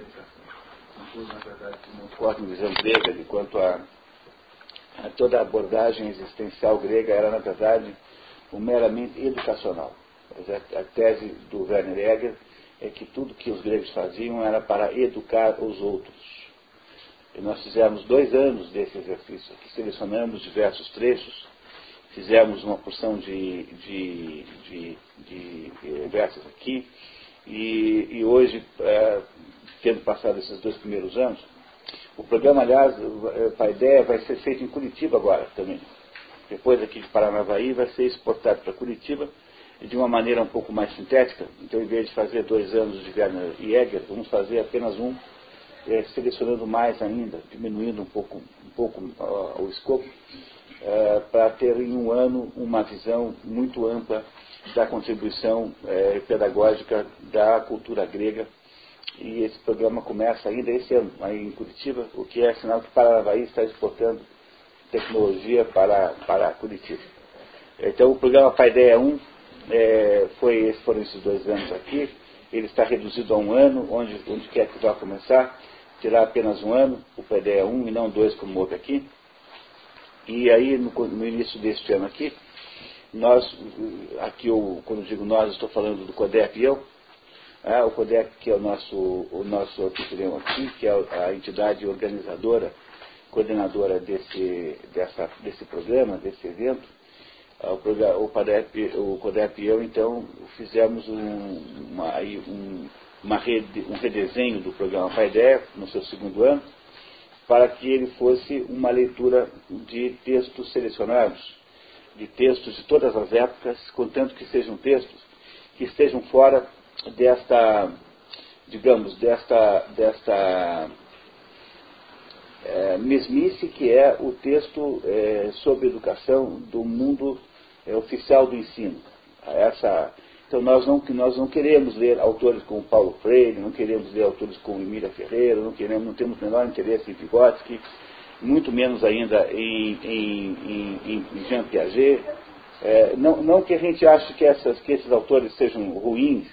da na verdade, forte grega de quanto a, a, toda a abordagem existencial grega era, na verdade, um meramente educacional. A, a tese do Werner Egger é que tudo que os gregos faziam era para educar os outros. E nós fizemos dois anos desse exercício aqui, selecionamos diversos trechos, fizemos uma porção de, de, de, de eh, versos aqui, e, e hoje, é, tendo passado esses dois primeiros anos, o programa, aliás, a ideia vai ser feito em Curitiba agora também. Depois aqui de Paranavaí vai ser exportado para Curitiba de uma maneira um pouco mais sintética. Então, em vez de fazer dois anos de Werner e Egger, vamos fazer apenas um é, selecionando mais ainda, diminuindo um pouco, um pouco uh, o escopo, uh, para ter em um ano uma visão muito ampla da contribuição uh, pedagógica da cultura grega. E esse programa começa ainda esse ano, aí em Curitiba, o que é sinal que Paranavaí está exportando tecnologia para, para Curitiba. Então o programa Paideia 1 é, foi, foram esses dois anos aqui, ele está reduzido a um ano, onde, onde quer que vá começar, tirar apenas um ano, o PDE é um e não dois como houve aqui. E aí, no, no início deste ano aqui, nós, aqui eu, quando digo nós, estou falando do CODEP e eu, é, o CODEP que é o nosso, o nosso anfitrião aqui, que é a entidade organizadora, coordenadora desse, dessa, desse programa, desse evento, o, o, CODEP, o CODEP e eu, então, fizemos um, uma, um, uma rede, um redesenho do programa PAIDEF no seu segundo ano, para que ele fosse uma leitura de textos selecionados, de textos de todas as épocas, contanto que sejam textos que estejam fora desta, digamos, desta, desta é, mesmice que é o texto é, sobre educação do mundo é, oficial do ensino. Essa então nós não, nós não queremos ler autores como Paulo Freire, não queremos ler autores como Emília Ferreira, não, queremos, não temos o menor interesse em Vygotsky, muito menos ainda em, em, em, em Jean Piaget. É, não, não, que a gente ache que, essas, que esses autores sejam ruins,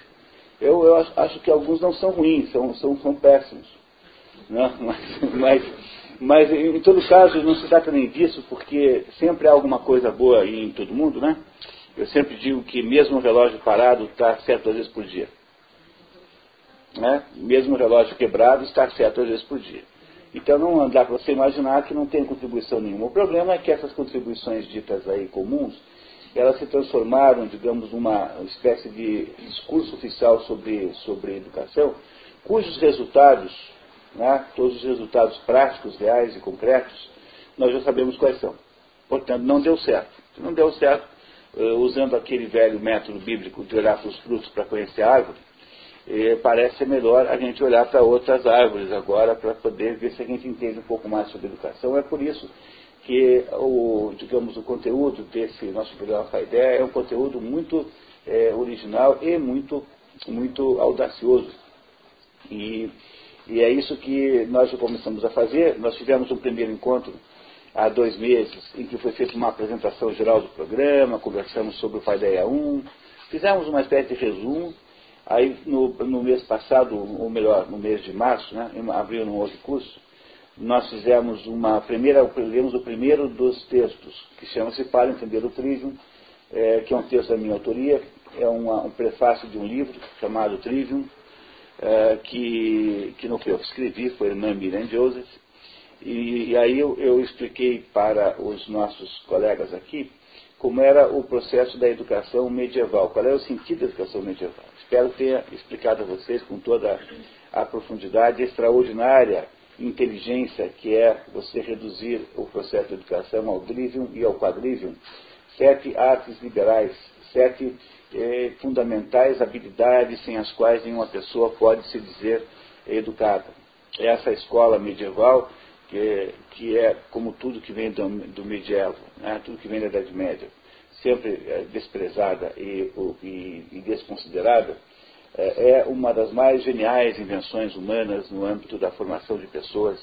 eu, eu acho, acho, que alguns não são ruins, são, são, são péssimos. Né? Mas, mas, mas, em todo caso, não se trata nem disso, porque sempre há alguma coisa boa em todo mundo, né? Eu sempre digo que mesmo o relógio parado está certo duas vezes por dia. Né? Mesmo o relógio quebrado está certo duas vezes por dia. Então não dá para você imaginar que não tem contribuição nenhuma. O problema é que essas contribuições ditas aí comuns, elas se transformaram, digamos, numa espécie de discurso oficial sobre, sobre educação, cujos resultados, né, todos os resultados práticos, reais e concretos, nós já sabemos quais são. Portanto, não deu certo. Não deu certo, uh, usando aquele velho método bíblico de olhar para os frutos para conhecer a árvore, eh, parece melhor a gente olhar para outras árvores agora para poder ver se a gente entende um pouco mais sobre educação. É por isso que o, digamos, o conteúdo desse nosso programa Faidé é um conteúdo muito é, original e muito, muito audacioso. E, e é isso que nós começamos a fazer. Nós tivemos um primeiro encontro há dois meses, em que foi feita uma apresentação geral do programa, conversamos sobre o Paideia 1, fizemos uma espécie de resumo. Aí, no, no mês passado, ou melhor, no mês de março, né, em abril, no outro curso, nós fizemos uma primeira, lemos o primeiro dos textos, que chama-se Para Entender o Trivium, é, que é um texto da minha autoria, é uma, um prefácio de um livro chamado Trivium, é, que, que não foi eu que escrevi, foi irmã Miriam Joseph, e, e aí eu, eu, expliquei para os nossos colegas aqui como era o processo da educação medieval, qual é o sentido da educação medieval. Espero ter explicado a vocês com toda a profundidade extraordinária inteligência que é você reduzir o processo de educação ao drivium e ao quadrivium. Sete artes liberais, sete eh, fundamentais habilidades sem as quais nenhuma pessoa pode se dizer educada. Essa escola medieval que, que é como tudo que vem do, do né, tudo que vem da Idade Média, sempre é, desprezada e, e, e desconsiderada, é, é, uma das mais geniais invenções humanas no âmbito da formação de pessoas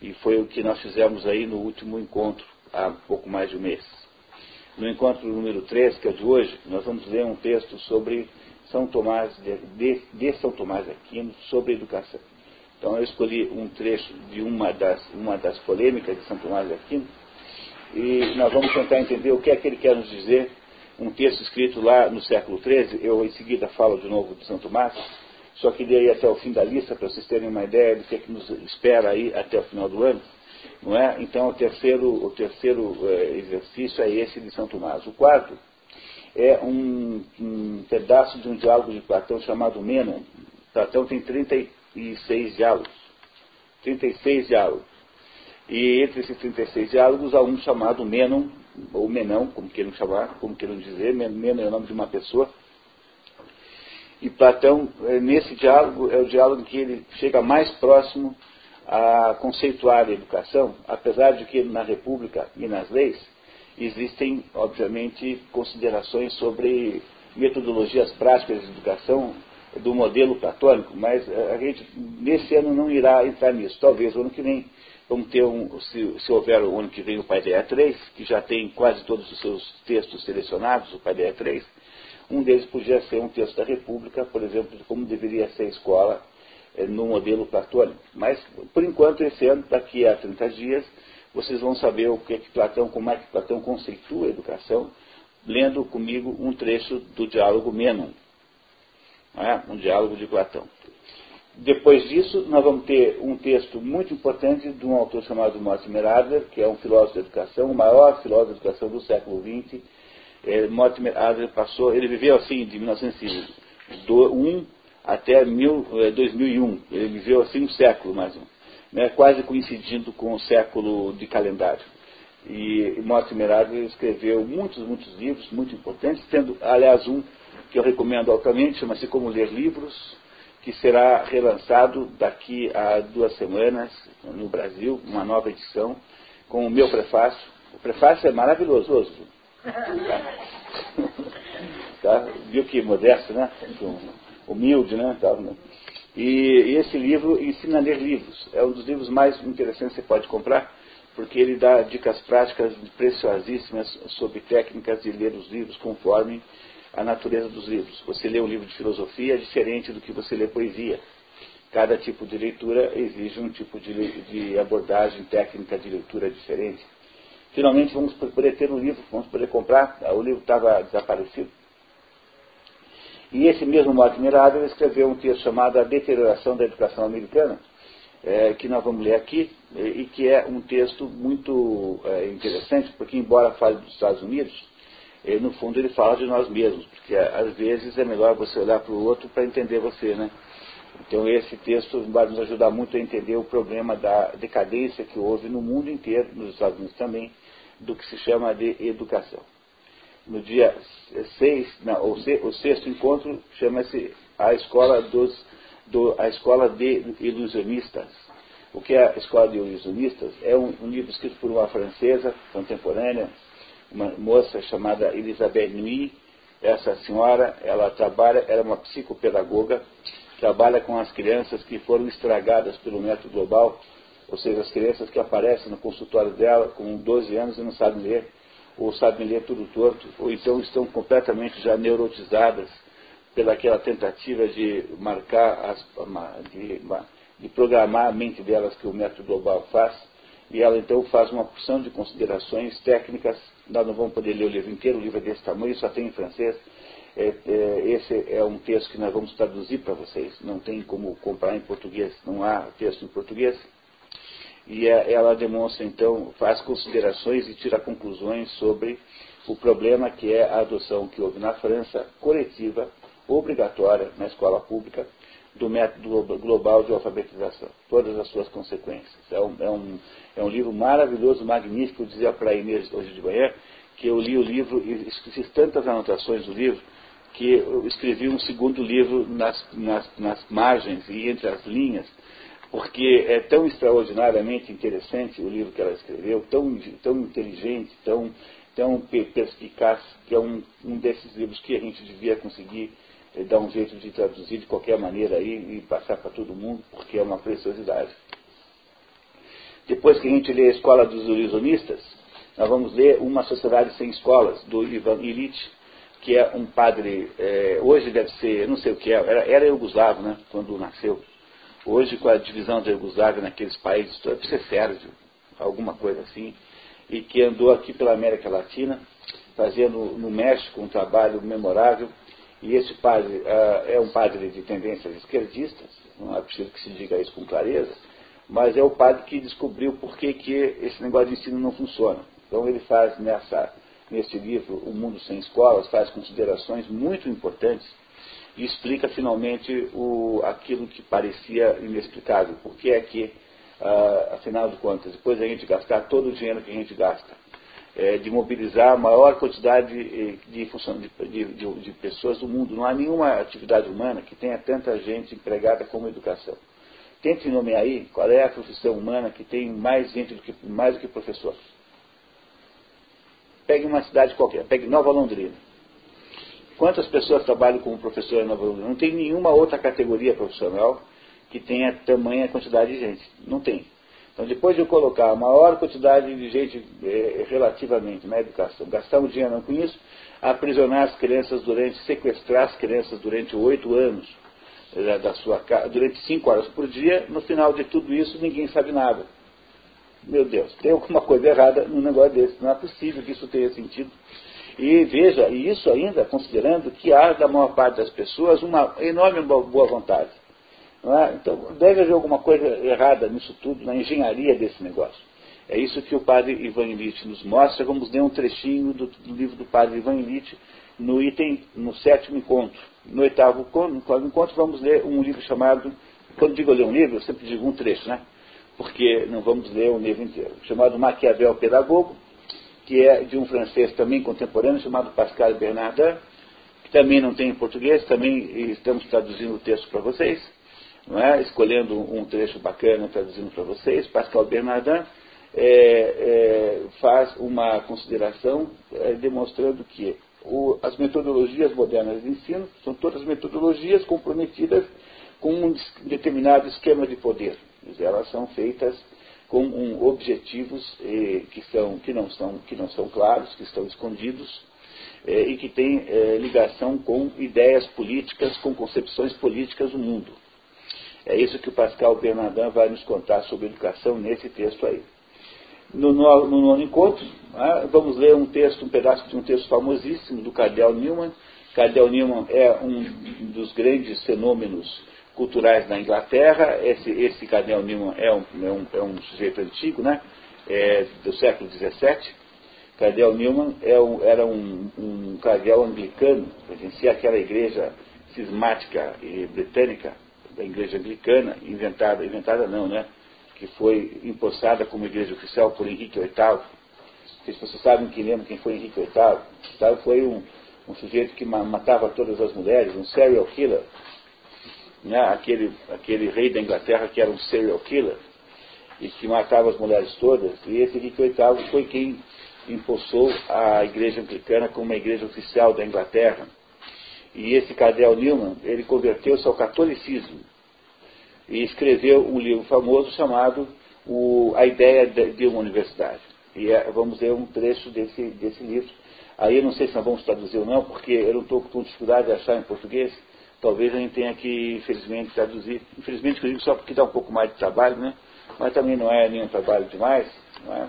e foi o que nós fizemos aí no último encontro, há pouco mais de um mês. No encontro número 3, que é de hoje, nós vamos ler um texto sobre São Tomás de, de, de São Tomás de Aquino sobre educação. Então eu escolhi um trecho de uma das, uma das polêmicas de Santo Tomás de Aquino e nós vamos tentar entender o que é que ele quer nos dizer. Um texto escrito lá no século XIII, eu em seguida falo de novo de Santo Tomás, só queria ir até o fim da lista para vocês terem uma ideia do que é que nos espera aí até o final do ano. Não é? Então o terceiro, o terceiro é, exercício é esse de São Tomás. O quarto é um, um pedaço de um diálogo de Platão chamado Menon. Platão tem 36 diálogos. 36 diálogos. E entre esses 36 diálogos há um chamado Menon, ou Menão, como queiram chamar, como queiram dizer, Menon é o nome de uma pessoa. E Platão, é, nesse diálogo, é o diálogo que ele chega mais próximo a conceituar a educação, apesar de que na República e nas leis existem, obviamente, considerações sobre metodologias práticas de educação do modelo platônico, mas eh, a gente nesse ano não irá entrar nisso. Talvez o ano que vem vamos ter um, se, se houver o ano que vem o Paideia 3, que já tem quase todos os seus textos selecionados, o Paideia 3, um deles podia ser um texto da República, por exemplo, de como deveria ser a escola é, no modelo platônico. Mas, por enquanto, esse ano, daqui a 30 dias, vocês vão saber o que, é que Platão, como é que Platão conceitua a educação, lendo comigo um trecho do diálogo Menon, é? um diálogo de Platão. Depois disso, nós vamos ter um texto muito importante de um autor chamado Mortimer Adler, que é um filósofo de educação, o maior filósofo de educação do século XX. É, Mortimer Adler passou, ele viveu assim de 1901 até mil, 2001. É, ele viveu assim um século mais um, né, quase coincidindo com o século de calendário. E Mortimer Adler escreveu muitos, muitos livros muito importantes, tendo, aliás, um que eu recomendo altamente, chama-se Como Ler Livros, que será relançado daqui a duas semanas no Brasil, uma nova edição, com o meu prefácio. O prefácio é maravilhoso. tá? Viu que modesto, né? humilde, né? Né? E, e, esse livro ensina a ler livros. É um dos livros mais interessantes que você pode comprar, porque ele dá dicas práticas preciosíssimas sobre técnicas de ler os livros conforme a natureza dos livros. Você lê um livro de filosofia é diferente do que você lê poesia. Cada tipo de leitura exige um tipo de, de abordagem técnica de leitura diferente. Finalmente vamos poder ter um livro, vamos poder comprar. O livro estava desaparecido e esse mesmo Mortimer Adler escreveu um texto chamado A Deterioração da Educação Americana, é, que nós vamos ler aqui, e, que é um texto muito é, interessante, porque embora fale dos Estados Unidos, é, no fundo ele fala de nós mesmos, porque às vezes é melhor você olhar para o outro para entender você, né? Então esse texto vai nos ajudar muito a entender o problema da decadência que houve no mundo inteiro, nos Estados Unidos também, do que se chama de educação no dia 6, não, o, sexto encontro chama-se a escola dos do, a escola de ilusionistas. O que é a escola de ilusionistas? É um, um livro escrito por uma francesa contemporânea, uma moça chamada Elisabeth Nuit. Essa senhora, ela trabalha, era é uma psicopedagoga, trabalha com as crianças que foram estragadas pelo método global, ou seja, as crianças que aparecem no consultório dela com 12 anos e não sabem ler ou sabem ler tudo torto, ou então estão completamente já neurotizadas pelaquela tentativa de marcar, as, de, de programar a mente delas que o método global faz, e ela então faz uma porção de considerações técnicas, nós não vamos poder ler o livro inteiro, o livro é desse tamanho, só tem em francês, é, é, esse é um texto que nós vamos traduzir para vocês, não tem como comprar em português, não há texto em português, e ela demonstra, então, faz considerações e tira conclusões sobre o problema que é a adoção que houve na França, coletiva, obrigatória, na escola pública, do método global de alfabetização, todas as suas consequências. É um, é um, é um livro maravilhoso, magnífico. Dizia para a Inês hoje de manhã que eu li o livro e fiz tantas anotações do livro que eu escrevi um segundo livro nas, nas, nas margens e entre as linhas porque é tão extraordinariamente interessante o livro que ela escreveu, tão, tão inteligente, tão, tão perspicaz, que é um, um desses livros que a gente devia conseguir dar um jeito de traduzir de qualquer maneira aí e passar para todo mundo, porque é uma preciosidade. Depois que a gente lê a Escola dos Ilusionistas, nós vamos ler Uma Sociedade Sem Escolas, do Ivan Illich, que é um padre, eh, hoje deve ser, não sei o que é, era, era Yugoslavo, né, quando nasceu, hoje com a divisão da Iugoslávia naqueles países, deve ser Sérvio, alguma coisa assim, e que andou aqui pela América Latina, fazendo no México um trabalho memorável, e esse padre uh, é um padre de tendências esquerdistas, não é preciso que se diga isso com clareza, mas é o padre que descobriu por que, que esse negócio de ensino não funciona. Então ele faz nessa, nesse livro, O Mundo Sem Escolas, faz considerações muito importantes e explica finalmente o, aquilo que parecia inexplicável. Por que é que, uh, afinal de contas, depois da gente gastar todo o dinheiro que a gente gasta, é, de mobilizar a maior quantidade eh, de, de, de, de, pessoas do mundo. Não há nenhuma atividade humana que tenha tanta gente empregada como educação. Tente nomear aí qual é a profissão humana que tem mais gente do que, mais do que professor. Pegue uma cidade qualquer, pegue Nova Londrina. Quantas pessoas trabalham como professor em Nova Londrina? Não tem nenhuma outra categoria profissional que tenha tamanha quantidade de gente. Não tem. Então, depois de eu colocar a maior quantidade de gente é, relativamente na educação, gastar um dinheiro com isso, aprisionar as crianças durante, sequestrar as crianças durante oito anos, é, da sua durante cinco horas por dia, no final de tudo isso ninguém sabe nada. Meu Deus, tem alguma coisa errada num negócio desse. Não é possível que isso tenha sentido. E veja, e isso ainda considerando que há da maior parte das pessoas uma enorme boa vontade. É? Então, deve haver alguma coisa errada nisso tudo, na engenharia desse negócio. É isso que o padre Ivan Illich nos mostra. Vamos ler um trechinho do, do livro do padre Ivan Illich no item, no sétimo encontro. No oitavo encontro, vamos ler um livro chamado, quando digo ler um livro, eu sempre digo um trecho, né? Porque não vamos ler o livro inteiro. Chamado Maquiavel Pedagogo, que é de um francês também contemporâneo, chamado Pascal Bernardin, que também não tem em português, também estamos traduzindo o texto para vocês não é? escolhendo um trecho bacana, traduzindo para vocês, Pascal Bernardin é, é, faz uma consideração é, demonstrando que o, as metodologias modernas de ensino são todas metodologias comprometidas com um determinado esquema de poder. Elas são feitas com um, objetivos que, são, que, não são, que não são claros, que estão escondidos, eh, e que têm eh, ligação com ideias políticas, com concepções políticas do mundo. É isso que o Pascal Bernardin vai nos contar sobre educação nesse texto aí. No, no, no nono encontro, né, vamos ler um texto, um pedaço de um texto famosíssimo do Cardeal Newman. Cardeal Newman é um dos grandes fenômenos culturais na Inglaterra. Esse, esse Cardeal Newman é um, é um, é um sujeito antigo, né, é do século XVII. Cardeal Newman é um, era um, um anglicano, pertencia àquela igreja cismática e britânica, da igreja anglicana, inventada, inventada não, né? Que foi empossada como igreja oficial por Henrique VIII. Se vocês sabem que lembram quem foi Henrique VIII. VIII foi um, um sujeito que matava todas as mulheres, um serial killer. Né? Aquele, aquele rei da Inglaterra que era um serial killer e que matava as mulheres todas. E esse Henrique VIII foi quem impulsou a igreja anglicana como uma igreja oficial da Inglaterra. E esse Cadel Newman, ele converteu-se ao catolicismo e escreveu um livro famoso chamado o, A Ideia de uma Universidade. E é, vamos ler um trecho desse, desse livro. Aí eu não sei se nós vamos traduzir ou não, porque eu não estou com dificuldade de achar em português. Talvez a gente tenha que, infelizmente, traduzir. Infelizmente, eu digo só porque dá um pouco mais de trabalho, né? Mas também não é nenhum trabalho demais. Não é?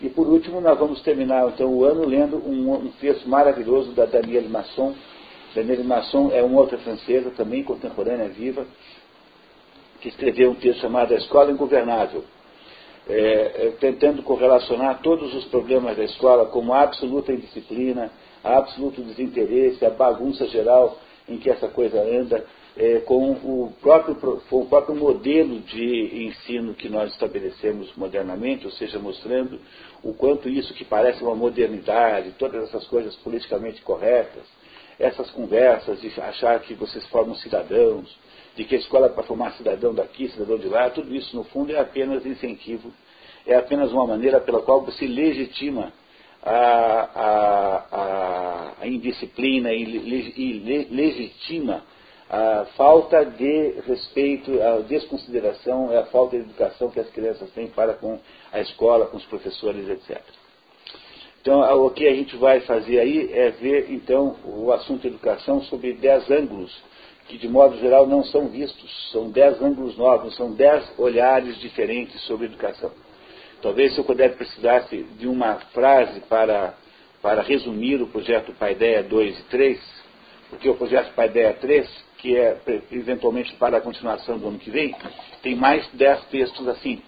E por último, nós vamos terminar então o ano lendo um, um texto maravilhoso da Danielle Masson, Danielle Masson é uma outra francesa, também contemporânea, viva, que escreveu um texto chamado A Escola Ingovernável, é, é, tentando correlacionar todos os problemas da escola como a absoluta indisciplina, a absoluto desinteresse, a bagunça geral em que essa coisa anda, é, com, o próprio, com o próprio modelo de ensino que nós estabelecemos modernamente, ou seja, mostrando o quanto isso que parece uma modernidade, todas essas coisas politicamente corretas, essas conversas de achar que vocês formam cidadãos, de que a escola é para formar cidadão daqui, cidadão de lá, tudo isso no fundo é apenas incentivo, é apenas uma maneira pela qual você legitima a, a, a, a indisciplina e, e legitima a falta de respeito, a desconsideração, a falta de educação que as crianças têm para com a escola, com os professores, etc. Então, o que a gente vai fazer aí é ver, então, o assunto educação sob dez ângulos que de modo geral não são vistos. São dez ângulos novos, são dez olhares diferentes sobre educação. Talvez se eu pudesse precisasse de uma frase para, para resumir o projeto Paideia 2 e 3, porque o projeto Paideia 3, que é eventualmente para a continuação do ano que vem, tem mais dez textos assim.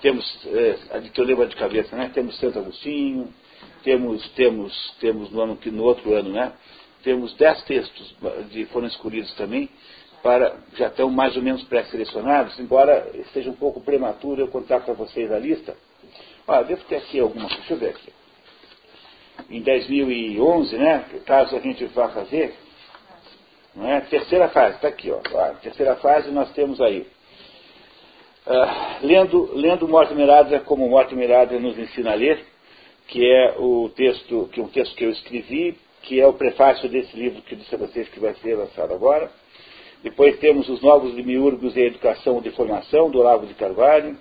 Temos, é, que eu lembro de cabeça, né? Temos Santo Agostinho, temos, temos, temos no, ano, no outro ano, né? Temos dez textos que foram escolhidos também, para, já estão mais ou menos pré-selecionados, embora esteja um pouco prematuro eu contar para vocês a lista. Ah, devo ter aqui alguma deixa eu ver aqui. Em 2011, né, caso a gente vá fazer, não é? terceira fase, está aqui, ó, a terceira fase nós temos aí. Uh, lendo, lendo Morte Mirada como Morte Mirada nos ensina a ler, que é o texto, que é um texto que eu escrevi que é o prefácio desse livro que disse a vocês que vai ser lançado agora. Depois temos os Novos Demiurgos e a Educação de Formação, do Olavo de Carvalho.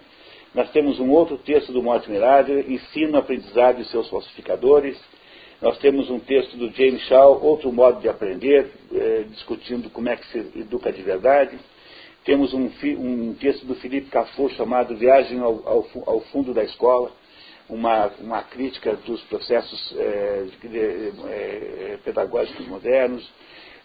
Nós temos um outro texto do Mortimer Adler, Ensino, Aprendizado e seus falsificadores. Nós temos um texto do James Shaw, Outro Modo de Aprender, eh, discutindo como é que se educa de verdade. Temos um, um texto do Felipe Cafu chamado Viagem ao, ao, ao Fundo da Escola, uma, uma crítica dos processos é, é, pedagógicos modernos.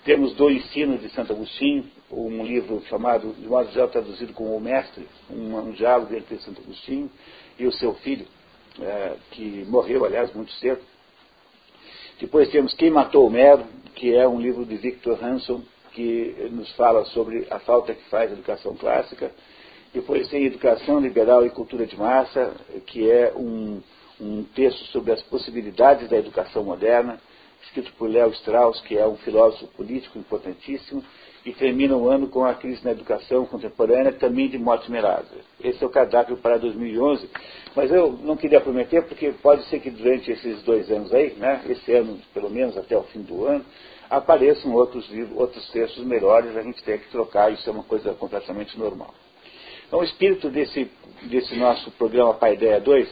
Temos do ensino de Santo Agostinho, um livro chamado, de modo geral traduzido como O Mestre, um, um diálogo entre Santo Agostinho e o seu filho, é, que morreu, aliás, muito cedo. Depois temos Quem Matou Homero, que é um livro de Victor Hanson, que nos fala sobre a falta que faz a educação clássica. Depois tem Educação Liberal e Cultura de Massa, que é um, um texto sobre as possibilidades da educação moderna, escrito por Léo Strauss, que é um filósofo político importantíssimo, e termina o ano com a crise na educação contemporânea, também de morte Merazza. Esse é o cardápio para 2011, mas eu não queria prometer, porque pode ser que durante esses dois anos aí, né, esse ano pelo menos até o fim do ano, apareçam outros livros, outros textos melhores, a gente tem que trocar, isso é uma coisa completamente normal. Então, o espírito desse, desse nosso programa Paideia 2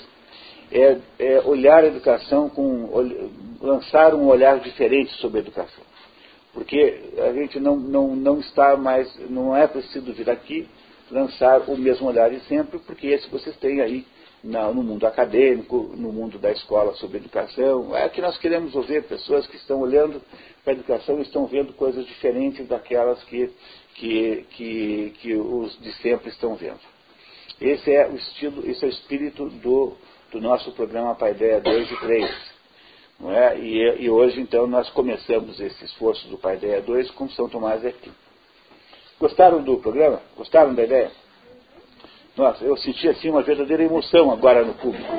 é, é olhar a educação com. lançar um olhar diferente sobre a educação. Porque a gente não, não, não está mais. não é preciso vir aqui lançar o mesmo olhar de sempre, porque esse vocês têm aí no mundo acadêmico, no mundo da escola sobre educação. É que nós queremos ouvir pessoas que estão olhando para a educação e estão vendo coisas diferentes daquelas que que, que, que os de sempre estão vendo. Esse é o estilo, esse é o espírito do, do nosso programa Paideia 2 e 3. Não é? E, e, hoje, então, nós começamos esse esforço do Paideia 2 com São Tomás de Aquino. Gostaram do programa? Gostaram da ideia? Nossa, eu senti assim uma verdadeira emoção agora no público.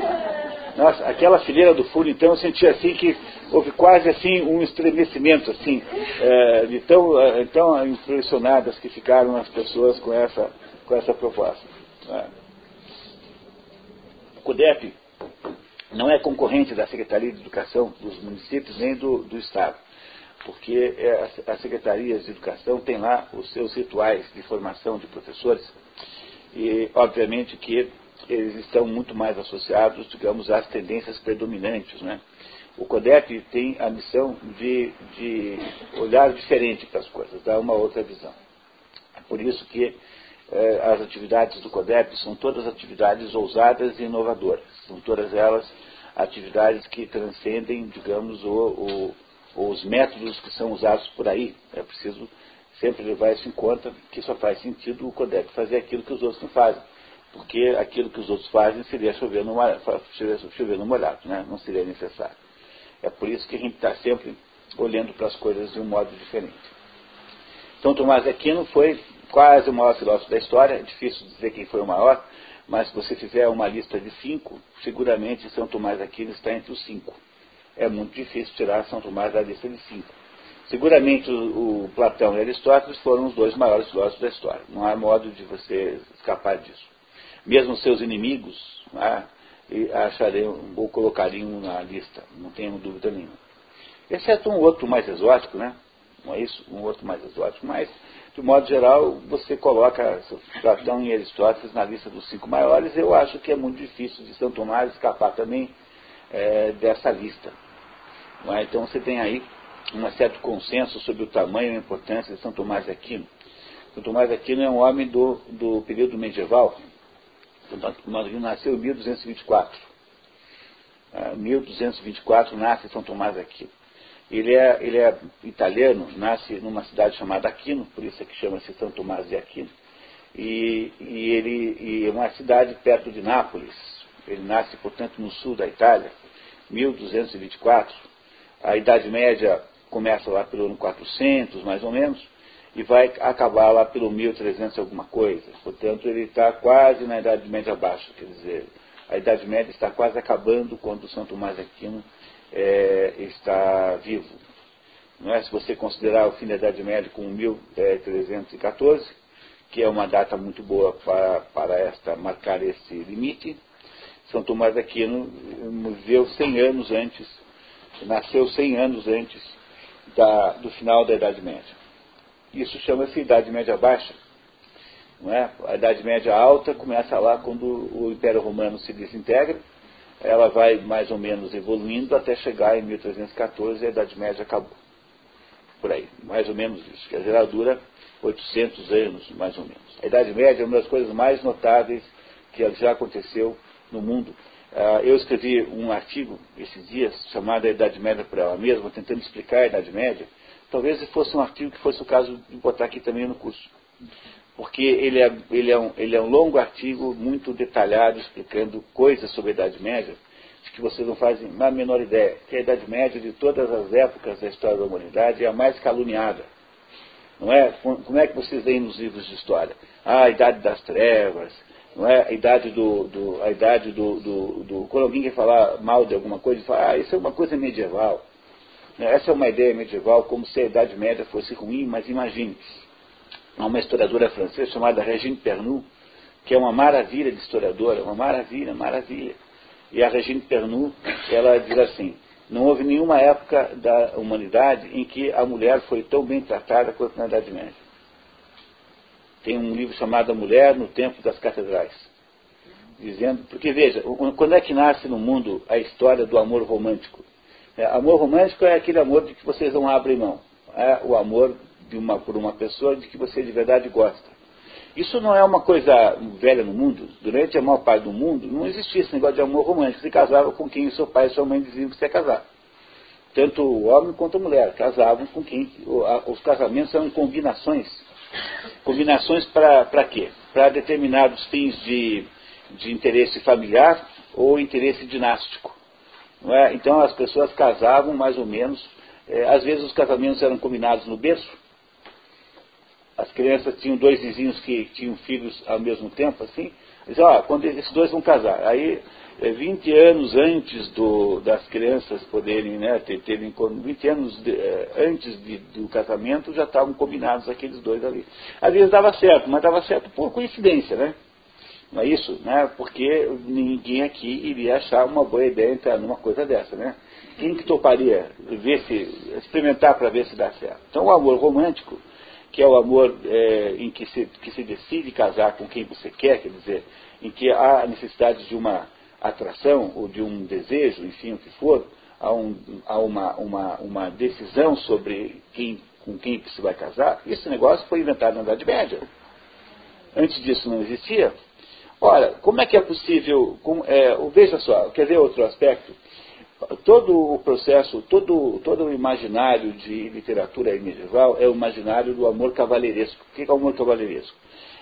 Nossa, aquela fileira do fundo, então, eu senti assim que houve quase assim um estremecimento, assim, é, de tão, é, tão impressionadas que ficaram as pessoas com essa, com essa proposta. Né? O CODEP não é concorrente da Secretaria de Educação dos municípios nem do, do Estado, porque é, as secretarias de educação têm lá os seus rituais de formação de professores e, obviamente, que eles estão muito mais associados, digamos, às tendências predominantes. Né? O CODEP tem a missão de, de olhar diferente para as coisas, dar uma outra visão. É por isso que eh, as atividades do CODEP são todas atividades ousadas e inovadoras. São todas elas atividades que transcendem, digamos, o, o, os métodos que são usados por aí. É preciso sempre levar isso em conta, que só faz sentido o CODEP fazer aquilo que os outros não fazem porque aquilo que os outros fazem seria chover no, chover no molhado, né? não seria necessário. É por isso que a gente está sempre olhando para as coisas de um modo diferente. Então Tomás Aquino foi quase o maior filósofo da história, é difícil dizer quem foi o maior, mas se você fizer uma lista de cinco, seguramente São Tomás Aquino está entre os cinco. É muito difícil tirar São Tomás da lista de cinco. Seguramente o, o Platão e Aristóteles foram os dois maiores filósofos da história. Não há modo de você escapar disso mesmo seus inimigos, né, achariam ou colocariam na lista, não tenho dúvida nenhuma. Exceto um outro mais exótico, né? Não é isso? Um outro mais exótico, mas, de modo geral, você coloca Platão e Aristóteles na lista dos cinco maiores, eu acho que é muito difícil de São Tomás escapar também é, dessa lista. É? Então você tem aí um certo consenso sobre o tamanho e a importância de São Tomás de Aquino. São Tomás de Aquino é um homem do, do período medieval. São Tomás de Aquino nasceu em 1224. Em 1224 nasce São Tomás Aquino. Ele é, ele é italiano, nasce numa cidade chamada Aquino, por isso é que chama-se São Tomás de Aquino. E, e ele e é uma cidade perto de Nápoles. Ele nasce, portanto, no sul da Itália, 1224. A Idade Média começa lá pelo ano 400, mais ou menos, e vai acabar lá pelo 1300 alguma coisa. Portanto, ele está quase na Idade Média baixa, quer dizer, a Idade Média está quase acabando quando São Tomás de Aquino é, está vivo. Não é? Se você considerar o fim da Idade Média com 1314, que é uma data muito boa para, para esta, marcar esse limite, São Tomás de Aquino viveu 100 anos antes, nasceu 100 anos antes da, do final da Idade Média. Isso chama-se Idade Média Baixa. Não é? A Idade Média Alta começa lá quando o Império Romano se desintegra, ela vai mais ou menos evoluindo até chegar em 1314 e a Idade Média acabou. Por aí, mais ou menos isso. Quer dizer, ela dura 800 anos, mais ou menos. A Idade Média é uma das coisas mais notáveis que já aconteceu no mundo. Ah, eu escrevi um artigo esses dias chamado A Idade Média para ela mesma, tentando explicar a Idade Média. Talvez fosse um artigo que fosse o caso de botar aqui também no curso. Porque ele é, ele é, um, ele é um longo artigo muito detalhado explicando coisas sobre a Idade Média que vocês não fazem a menor ideia. Que a Idade Média de todas as épocas da história da humanidade é a mais caluniada. Não é? Como é que vocês veem nos livros de história? Ah, a Idade das Trevas, não é? A idade do, do a idade do, do, do, Quando alguém quer falar mal de alguma coisa, fala, ah, isso é uma coisa medieval. Essa é uma ideia medieval, como se a Idade Média fosse ruim, mas imagine. Há uma historiadora francesa chamada Regine Pernoud, que é uma maravilha de historiadora, uma maravilha, maravilha. E a Regine Pernoud, ela diz assim, não houve nenhuma época da humanidade em que a mulher foi tão bem tratada quanto na Idade Média. Tem um livro chamado A Mulher no Tempo das Catedrais. Dizendo, porque veja, quando é que nasce no mundo a história do amor romântico? É, amor romântico é aquele amor de que vocês não abrem mão. É o amor uma, por uma pessoa de que você de verdade gosta. Isso não é uma coisa velha no mundo. Durante a maior parte do mundo não existia esse negócio de amor romântico. Você casava com quem seu pai e sua mãe diziam que você ia casar. Tanto o homem quanto a mulher casavam com quem. Os casamentos eram combinações Combinações para quê? Para determinados fins de, de interesse familiar ou interesse dinástico. É? Então as pessoas casavam mais ou menos, é, às vezes os casamentos eram combinados no berço. As crianças tinham dois vizinhos que tinham filhos ao mesmo tempo, assim. Diziam, ó, quando esses dois vão casar. Aí 20 é, anos antes do, das crianças poderem né, ter, terem 20 anos de, é, antes de, do casamento já estavam combinados aqueles dois ali. Às vezes dava certo, mas dava certo por coincidência, né? Não é isso? Né? Porque ninguém aqui iria achar uma boa ideia entrar numa coisa dessa, né? Quem que toparia ver se, experimentar para ver se dá certo? Então o amor romântico, que é o amor é, em que se, que se decide casar com quem você quer, quer dizer, em que há necessidade de uma atração ou de um desejo, enfim, o que for, há, um, há uma, uma, uma, decisão sobre quem, com quem se vai casar, esse negócio foi inventado na Idade Média. Antes disso não existia. Ora, como é que é possível, com, é, veja só, quer ver outro aspecto? Todo o processo, todo, todo o imaginário de literatura medieval é o imaginário do amor cavalheiresco. O que é o amor cavalheiresco?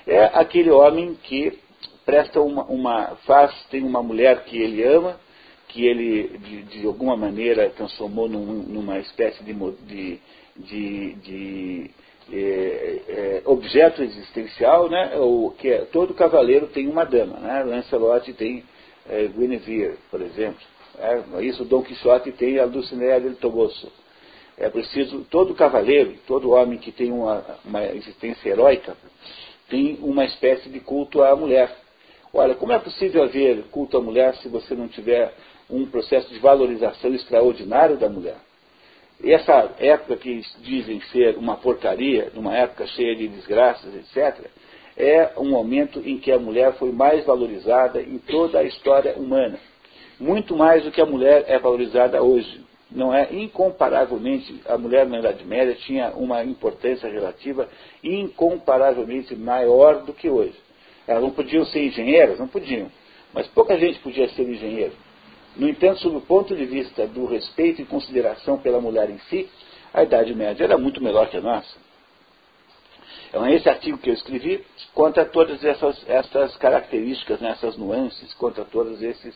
É aquele homem que presta uma, uma faz, tem uma mulher que ele ama, que ele de, de alguma maneira transformou num, numa espécie de, de, de é, é, objeto existencial, né? O, que é, todo cavaleiro tem uma dama, né? Lancelot tem é, Guinevere, por exemplo. É, isso Dom Quixote tem a Dulcinea del Toboso. É preciso, todo cavaleiro, todo homem que tem uma, uma existência heróica, tem uma espécie de culto à mulher. Olha, como é possível haver culto à mulher se você não tiver um processo de valorização extraordinário da mulher? E essa época que dizem ser uma porcaria, uma época cheia de desgraças, etc., é um momento em que a mulher foi mais valorizada em toda a história humana. Muito mais do que a mulher é valorizada hoje. não é incomparavelmente, a mulher na Idade Média tinha uma importância relativa incomparavelmente maior do que hoje. Elas não podiam ser engenheiras? Não podiam. Mas pouca gente podia ser engenheiro. No entanto, sob o ponto de vista do respeito e consideração pela mulher em si, a Idade Média era muito melhor que a nossa. Então, esse artigo que eu escrevi conta todas essas, essas características, né, essas nuances, conta todos esses,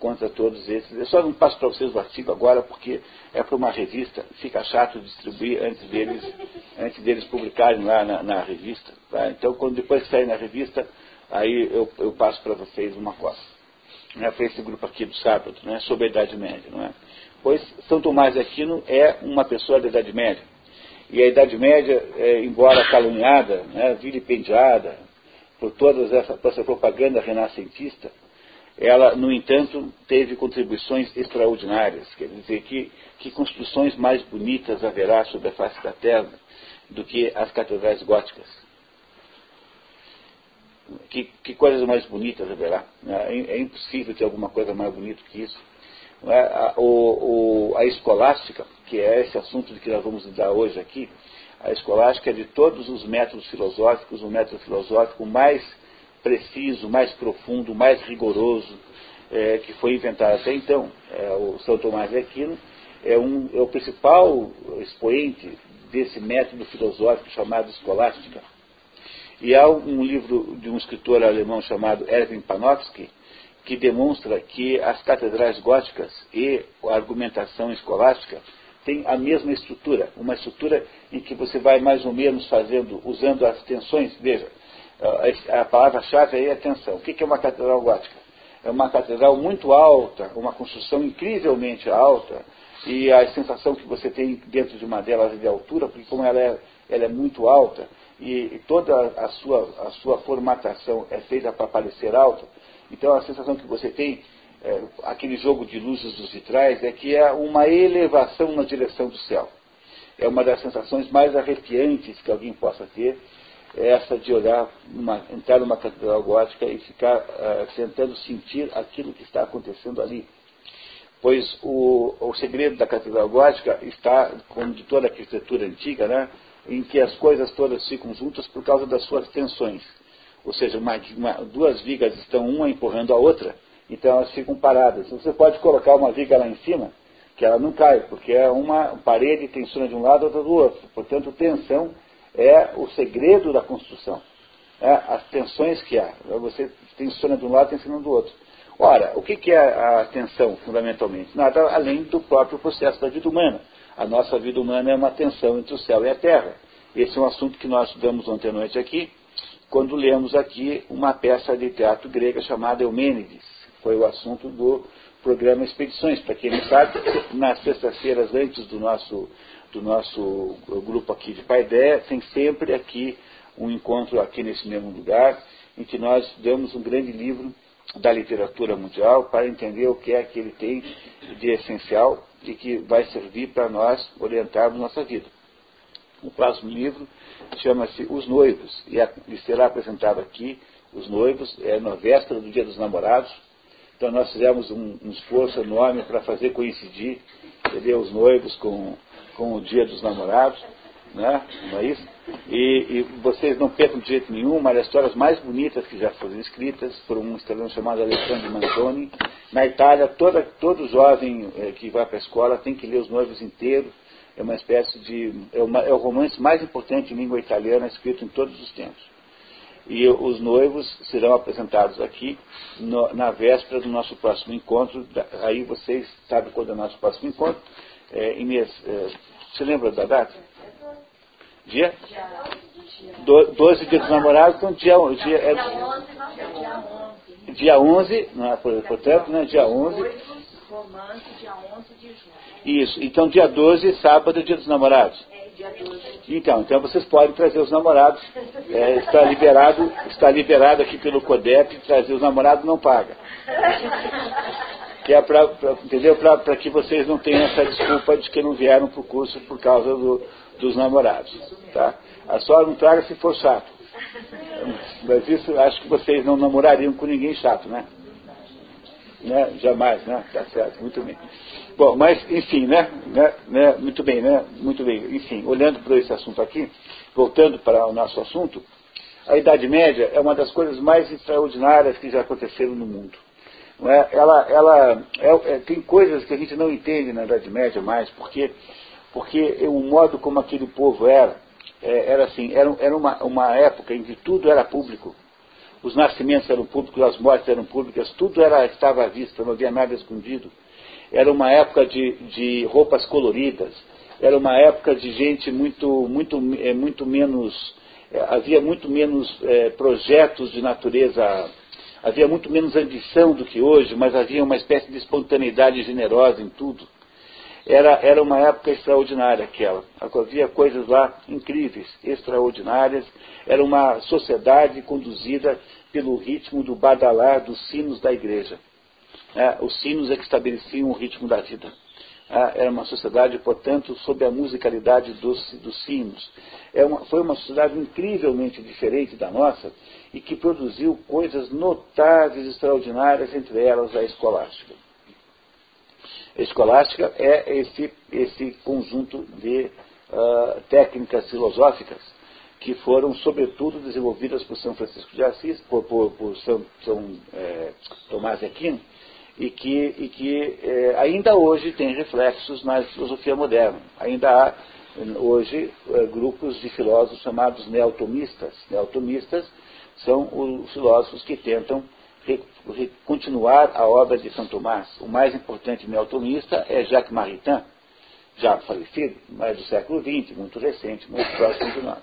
conta todos esses. Eu só não passo para vocês o artigo agora porque é para uma revista, fica chato distribuir antes deles, antes deles publicarem lá na, na revista. Tá? Então, quando depois sair na revista, aí eu, eu passo para vocês uma coisa. Né, para esse grupo aqui do sábado, né, sobre a Idade Média. Não é? Pois São Tomás de Aquino é uma pessoa da Idade Média. E a Idade Média, é, embora caluniada, né, vilipendiada por toda essa, essa propaganda renascentista, ela, no entanto, teve contribuições extraordinárias. Quer dizer, que, que construções mais bonitas haverá sobre a face da terra do que as catedrais góticas? Que, que coisas mais bonitas haverá? É, é impossível ter alguma coisa mais bonita que isso. É? A, o, a escolástica, que é esse assunto de que nós vamos lidar hoje aqui, a escolástica é de todos os métodos filosóficos, o método filosófico mais preciso, mais profundo, mais rigoroso é, que foi inventado até então. É, o São Tomás de Aquino é, um, é o principal expoente desse método filosófico chamado escolástica. E há um livro de um escritor alemão chamado Erwin Panofsky, que demonstra que as catedrais góticas e a argumentação escolástica têm a mesma estrutura, uma estrutura em que você vai mais ou menos fazendo, usando as tensões. Veja, a palavra-chave aí é tensão. O que é uma catedral gótica? É uma catedral muito alta, uma construção incrivelmente alta, e a sensação que você tem dentro de uma delas de altura, porque como ela é, ela é muito alta, e toda a sua, a sua formatação é feita para parecer alta, então a sensação que você tem, é, aquele jogo de luzes dos vitrais, é que é uma elevação na direção do céu. É uma das sensações mais arrepiantes que alguém possa ter, é essa de olhar, uma, entrar numa catedral gótica e ficar uh, tentando sentir aquilo que está acontecendo ali. Pois o, o segredo da catedral gótica está, como de toda a arquitetura antiga, né, em que as coisas todas ficam juntas por causa das suas tensões ou seja, uma, uma, duas vigas estão uma empurrando a outra, então elas ficam paradas. Você pode colocar uma viga lá em cima, que ela não cai, porque é uma parede tensiona de um lado, outra do outro. Portanto, tensão é o segredo da construção. É, as tensões que há. Você tensiona de um lado, tensiona do outro. Ora, o que é a tensão, fundamentalmente? Nada além do próprio processo da vida humana. A nossa vida humana é uma tensão entre o céu e a terra. Esse é um assunto que nós estudamos ontem à noite aqui, quando lemos aqui uma peça de teatro grega chamada Eumênides. Foi o assunto do programa Expedições. Para quem não sabe, nas sextas-feiras antes do nosso, do nosso grupo aqui de Paideia, tem sempre aqui um encontro aqui nesse mesmo lugar, em que nós damos um grande livro da literatura mundial para entender o que é que ele tem de essencial e que vai servir para nós orientarmos nossa vida. O próximo livro chama-se Os Noivos, e, é, e, será apresentado aqui, Os Noivos, é na véspera do Dia dos Namorados. Então nós fizemos um, um esforço enorme para fazer coincidir entendeu, os noivos com, com o Dia dos Namorados, né? não é isso? E, e, vocês não percam de jeito nenhum uma das histórias mais bonitas que já foram escritas por um italiano chamado Alessandro Manzoni. Na Itália, toda, todo jovem eh, que vai para a escola tem que ler os noivos inteiros é uma espécie de. É, uma, é o romance mais importante em língua italiana escrito em todos os tempos. E os noivos serão apresentados aqui no, na véspera do nosso próximo encontro. Aí vocês sabem quando é o nosso próximo encontro. É, Inês, é, você lembra da data? Dia? Do, 12 dias dos namorados, então dia, dia, é, dia 11, não é, portanto, né, dia 11. Romance, dia 11 de junho. Isso. Então, dia 12, sábado, dia dos namorados. É, dia 12. Então, então vocês podem trazer os namorados. É, está liberado, está liberado aqui pelo CODEP, trazer os namorados não paga. Que é para, entendeu? Para que vocês não tenham essa desculpa de que não vieram para o curso por causa do, dos namorados. Tá? A só não traga se for chato. Mas isso acho que vocês não namorariam com ninguém chato, né? Né? Jamais, né? Tá certo, muito bem. Bom, mas, enfim, né? né? né? Muito bem, né? Muito bem. Enfim, olhando para esse assunto aqui, voltando para o nosso assunto, a Idade Média é uma das coisas mais extraordinárias que já aconteceram no mundo. É? Ela, ela é, é, tem coisas que a gente não entende na Idade Média mais, porque, porque o modo como aquele povo era, é, era assim, era, era uma, uma época em que tudo era público. Os nascimentos eram públicos, as mortes eram públicas, tudo era, estava à vista, não havia nada escondido. Era uma época de, de roupas coloridas, era uma época de gente muito, muito, é, muito menos, é, havia muito menos é, projetos de natureza Havia muito menos ambição do que hoje, mas havia uma espécie de espontaneidade generosa em tudo. Era, era uma época extraordinária aquela. Havia coisas lá incríveis, extraordinárias. Era uma sociedade conduzida pelo ritmo do badalar dos sinos da igreja. É, os sinos é que estabeleciam o ritmo da vida. É, era uma sociedade, portanto, sob a musicalidade dos, dos sinos. É uma, foi uma sociedade incrivelmente diferente da nossa, e que produziu coisas notáveis, extraordinárias, entre elas a escolástica. Escolástica é esse, esse conjunto de uh, técnicas filosóficas que foram, sobretudo, desenvolvidas por São Francisco de Assis, por, por, por São, São é, Tomás de Aquino, e que, e que é, ainda hoje tem reflexos na filosofia moderna. Ainda há, hoje, é, grupos de filósofos chamados neotomistas. Neotomistas são os filósofos que tentam continuar a obra de São Tomás. O mais importante neotomista é Jacques Maritain, já falecido, mas do século XX, muito recente, muito próximo de nós.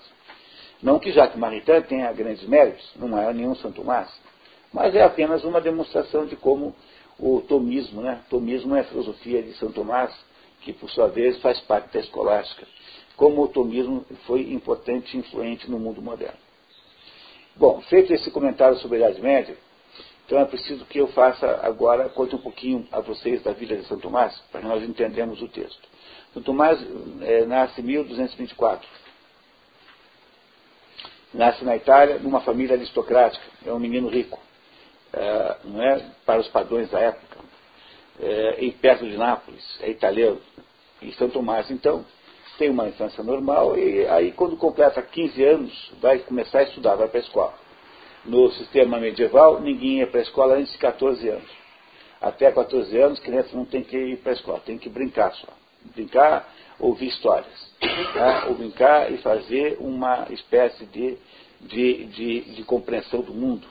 Não que Jacques Maritain tenha grandes méritos, não é nenhum São Tomás, mas é apenas uma demonstração de como o tomismo, né? Tomismo é a filosofia de São Tomás, que por sua vez faz parte da escolástica. Como o tomismo foi importante e influente no mundo moderno. Bom, feito esse comentário sobre a Idade Média, então é preciso que eu faça agora, conte um pouquinho a vocês da vida de São Tomás, para nós entendamos o texto. São Tomás é, nasce em 1224. Nasce na Itália, numa família aristocrática, é um menino rico, é, não é para os padrões da época, é, e perto de Nápoles, é italiano. E São Tomás, então, tem uma infância normal e aí quando completa 15 anos vai começar a estudar, vai para a escola. No sistema medieval, ninguém ia para a escola antes de 14 anos. Até 14 anos, criança não tem que ir para a escola, tem que brincar só. Brincar, ouvir histórias. Tá? Ou brincar e fazer uma espécie de, de, de, de compreensão do mundo.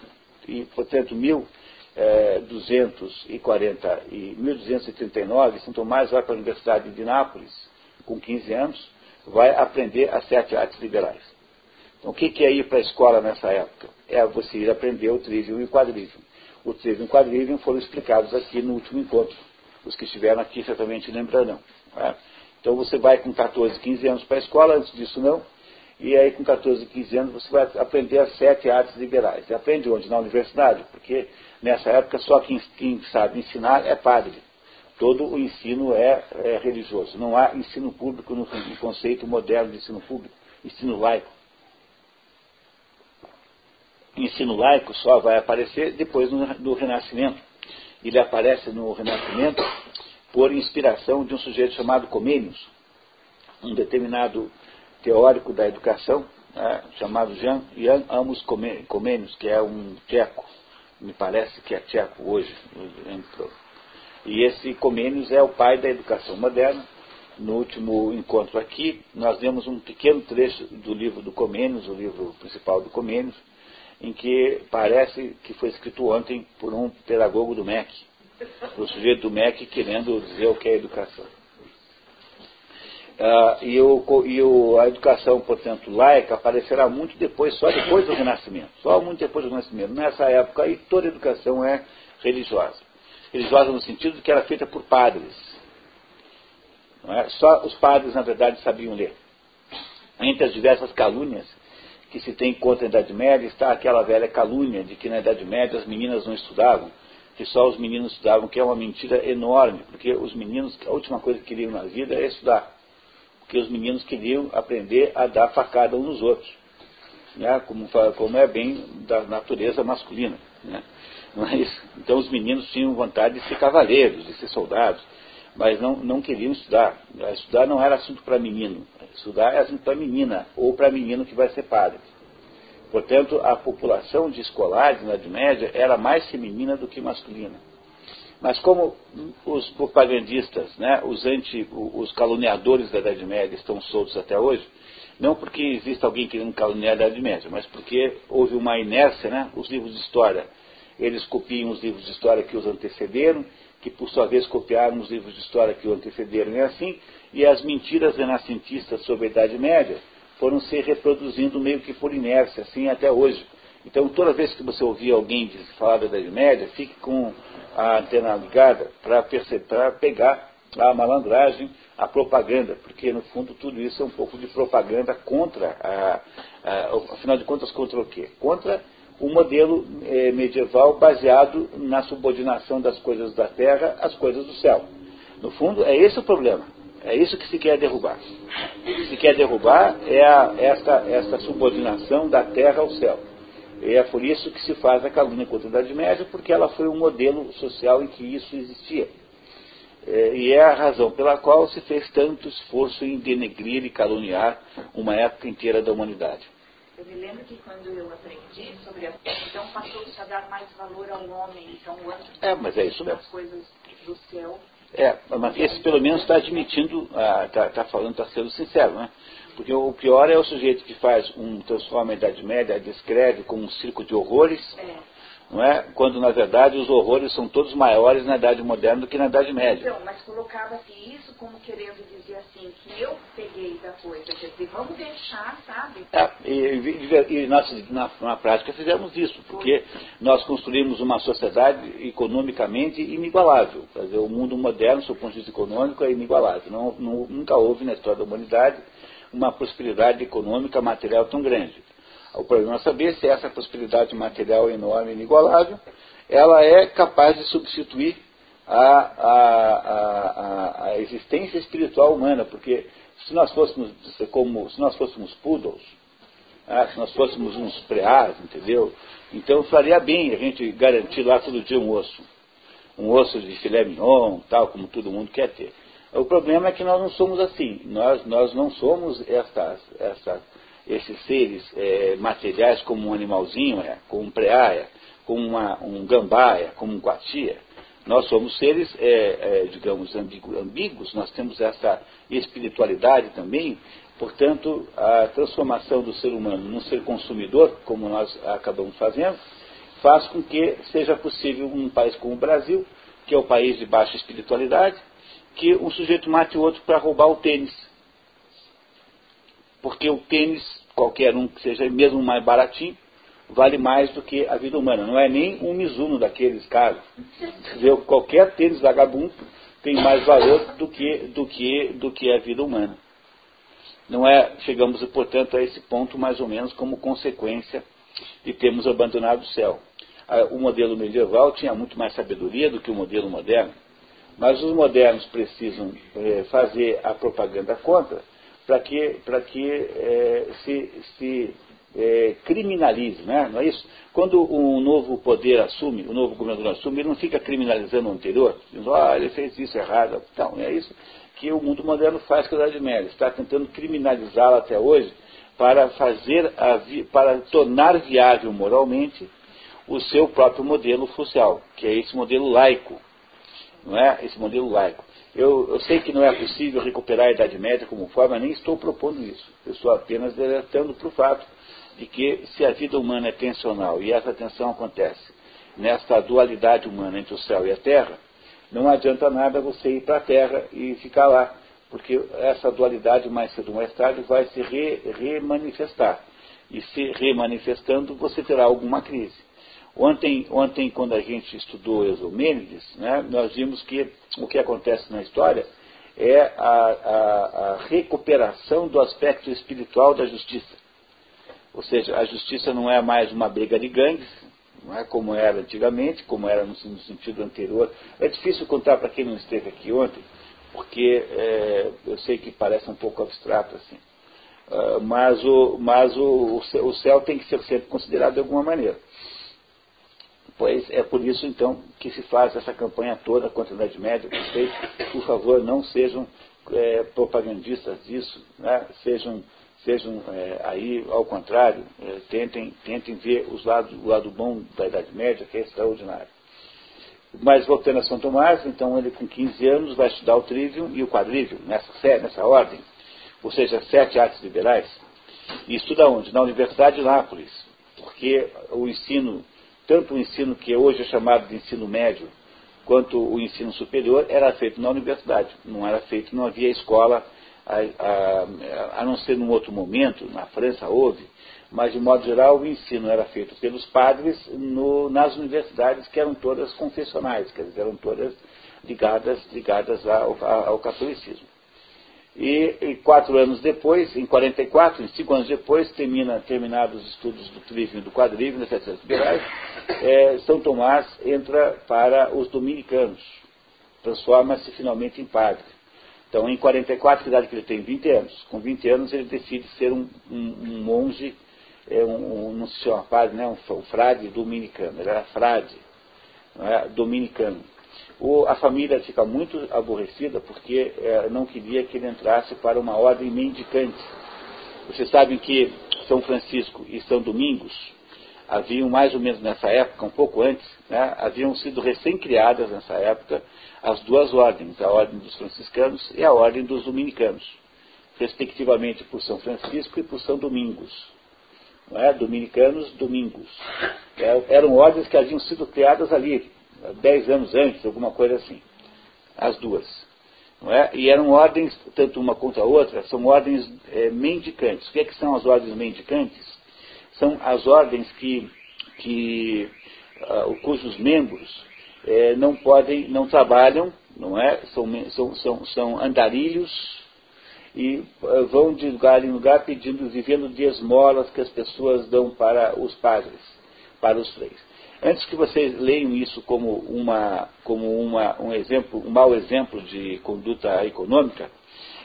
E, portanto, 1240 eh, e 1239, São Tomás vai para a Universidade de Nápoles, com 15 anos, vai aprender as sete artes liberais. Então, o que é ir para a escola nessa época? É você ir aprender o trivium e o quadrivium. O trivium e o quadrivium foram explicados aqui no último encontro. Os que estiveram aqui certamente lembrarão. É? Então, você vai com 14, 15 anos para a escola, antes disso não. E aí, com 14, 15 anos, você vai aprender as sete artes liberais. E aprende onde? Na universidade, porque nessa época só quem, quem sabe ensinar é padre todo o ensino é, é religioso. Não há ensino público no, no, conceito moderno de ensino público, ensino laico. Ensino laico só vai aparecer depois do, Renascimento. Ele aparece no Renascimento por inspiração de um sujeito chamado Comênios, um determinado teórico da educação, né, chamado Jean, Jan Amos Comênios, que é um tcheco, me parece que é tcheco hoje, e esse Comênios é o pai da educação moderna. No último encontro aqui, nós vemos um pequeno trecho do livro do Comênios, o livro principal do Comênios, em que parece que foi escrito ontem por um pedagogo do MEC, o sujeito do MEC querendo dizer o que é educação. Ah, e, o, e o, a educação, portanto, laica aparecerá muito depois, só depois do Renascimento. Só muito depois do Renascimento. Nessa época aí toda educação é religiosa religiosa no sentido de que era feita por padres. É? Só os padres, na verdade, sabiam ler. Entre as diversas calúnias que se tem contra a Idade Média está aquela velha calúnia de que na Idade Média as meninas não estudavam, que só os meninos estudavam, que é uma mentira enorme, porque os meninos, a última coisa que queriam na vida é estudar. Porque os meninos queriam aprender a dar facada uns nos outros, né? como, como é bem da natureza masculina. Né? Então os meninos tinham vontade de ser cavaleiros, de ser soldados, mas não, não queriam estudar. Estudar não era assunto para menino, estudar é assunto para menina, ou para menino que vai ser padre. Portanto, a população de escolares na Idade Média era mais feminina do que masculina. Mas como os propagandistas, né, os, anti, os caluniadores da Idade Média estão soltos até hoje, não porque existe alguém querendo caluniar a Idade Média, mas porque houve uma inércia, né, os livros de história, eles copiam os livros de história que os antecederam, que por sua vez copiaram os livros de história que os antecederam, e assim, e as mentiras renascentistas sobre a Idade Média foram se reproduzindo meio que por inércia, assim até hoje. Então, toda vez que você ouvir alguém falar da Idade Média, fique com a antena ligada para pegar a malandragem, a propaganda, porque no fundo tudo isso é um pouco de propaganda contra, a, a, afinal de contas, contra o quê? Contra o modelo eh, medieval baseado na subordinação das coisas da terra às coisas do céu. No fundo, é esse o problema. É isso que se quer derrubar. O que se quer derrubar é a, essa, essa subordinação da terra ao céu. E é por isso que se faz a calúnia contra a Idade Média, porque ela foi um modelo social em que isso existia. É, e é a razão pela qual se fez tanto esforço em denegrir e caluniar uma época inteira da humanidade. Eu me lembro que quando eu aprendi sobre a então passou-se a dar mais valor ao homem, então o antes é, mas é isso mesmo. as coisas do céu. É, mas esse pelo menos está admitindo, está ah, tá falando, está sendo sincero, né? Porque o pior é o sujeito que faz um transforma a Idade Média, descreve como um circo de horrores, é. Não é? Quando na verdade os horrores são todos maiores na Idade Moderna do que na Idade Média. Então, mas colocava-se isso como querendo dizer assim, que eu peguei da coisa, quer dizer, vamos deixar, sabe? É, e, e nós na, na, prática fizemos isso, porque nós construímos uma sociedade economicamente inigualável. Quer dizer, o mundo moderno, do ponto de vista econômico, é inigualável. Não, não, nunca houve na história da humanidade uma prosperidade econômica material tão grande. O problema é saber se essa prosperidade material enorme e inigualável, ela é capaz de substituir a, a, a, a, existência espiritual humana, porque se nós fôssemos como se nós fôssemos poodles, ah, se nós fôssemos uns preás, entendeu? Então faria bem a gente garantir lá todo dia um osso, um osso de filé mignon, tal, como todo mundo quer ter. O problema é que nós não somos assim. Nós, nós não somos essas, essas, esses seres é, materiais como um animalzinho, é, como um preaia, como uma, um gambaia, como um quatia. Nós somos seres, é, é digamos, ambíguos, nós temos essa espiritualidade também, portanto, a transformação do ser humano num ser consumidor, como nós acabamos fazendo, faz com que seja possível um país como o Brasil, que é o país de baixa espiritualidade, que um sujeito mate o outro para roubar o tênis. Porque o tênis, qualquer um que seja mesmo mais baratinho, vale mais do que a vida humana. Não é nem um Mizuno daqueles caros. Qualquer tênis vagabundo tem mais valor do que, do que, do que a vida humana. Não é, chegamos, portanto, a esse ponto mais ou menos como consequência de termos abandonado o céu. O modelo medieval tinha muito mais sabedoria do que o modelo moderno. Mas os modernos precisam é, fazer a propaganda contra para que, pra que é, se, se é, criminalize, né? não é isso? Quando um novo poder assume, o um novo governador assume, ele não fica criminalizando o anterior, dizendo, ah, ele fez isso errado. Então, é isso que o mundo moderno faz com a Idade Média, está tentando criminalizá-la até hoje para fazer a, para tornar viável moralmente o seu próprio modelo social, que é esse modelo laico, não é? Esse modelo laico. Eu, eu, sei que não é possível recuperar a Idade Média como forma, nem estou propondo isso. Eu estou apenas alertando para o fato de que se a vida humana é tensional e essa tensão acontece nesta dualidade humana entre o céu e a terra, não adianta nada você ir para a terra e ficar lá, porque essa dualidade mais cedo ou mais tarde vai se re, remanifestar. E se remanifestando, você terá alguma crise. Ontem, ontem, quando a gente estudou Exomênides, né, nós vimos que o que acontece na história é a, a, a recuperação do aspecto espiritual da justiça. Ou seja, a justiça não é mais uma briga de gangues, não é como era antigamente, como era no, no sentido anterior. É difícil contar para quem não esteve aqui ontem, porque é, eu sei que parece um pouco abstrato assim. Uh, mas o, mas o, o céu tem que ser sempre considerado de alguma maneira. Pois é por isso, então, que se faz essa campanha toda contra a Idade Média. Vocês, por favor, não sejam é, propagandistas disso, né? sejam, sejam é, aí, ao contrário, é, tentem, tentem ver os lados, o lado bom da Idade Média, que é extraordinário. Mas voltando a São Tomás, então ele com 15 anos vai estudar o trivium e o quadrivium, nessa, nessa ordem, ou seja, sete artes liberais, e estuda onde? Na Universidade de Nápoles, porque o ensino, tanto o ensino que hoje é chamado de ensino médio, quanto o ensino superior era feito na universidade, não era feito, não havia escola, a, a, a não ser num outro momento, na França houve, mas de modo geral o ensino era feito pelos padres no, nas universidades que eram todas confessionais, quer dizer, eram todas ligadas, ligadas ao, ao catolicismo. E, e, quatro anos depois, em 44, em cinco anos depois, termina, terminados os estudos do trivium e do quadrivium, das sete liberais, é, São Tomás entra para os dominicanos, transforma-se finalmente em padre. Então, em 44, que idade que ele tem? 20 anos. Com 20 anos, ele decide ser um, um, um monge, é, um, um, não se chama padre, né? um, frade dominicano. Ele era frade, é? dominicano. O, a família fica muito aborrecida porque é, não queria que ele entrasse para uma ordem mendicante. Vocês sabem que São Francisco e São Domingos haviam mais ou menos nessa época, um pouco antes, né, haviam sido recém-criadas nessa época as duas ordens, a ordem dos franciscanos e a ordem dos dominicanos, respectivamente por São Francisco e por São Domingos. É? Dominicanos, domingos. É, eram ordens que haviam sido criadas ali, dez anos antes, alguma coisa assim. As duas. É? E eram ordens, tanto uma quanto a outra, são ordens é, mendicantes. O que, é que são as ordens mendicantes? São as ordens que, que uh, cujos membros é, não podem, não trabalham, não é? São, são, são, são andarilhos e uh, vão de lugar em lugar pedindo, vivendo de esmolas que as pessoas dão para os padres, para os freis. Antes que vocês leiam isso como, uma, como uma, um exemplo, um mau exemplo de conduta econômica,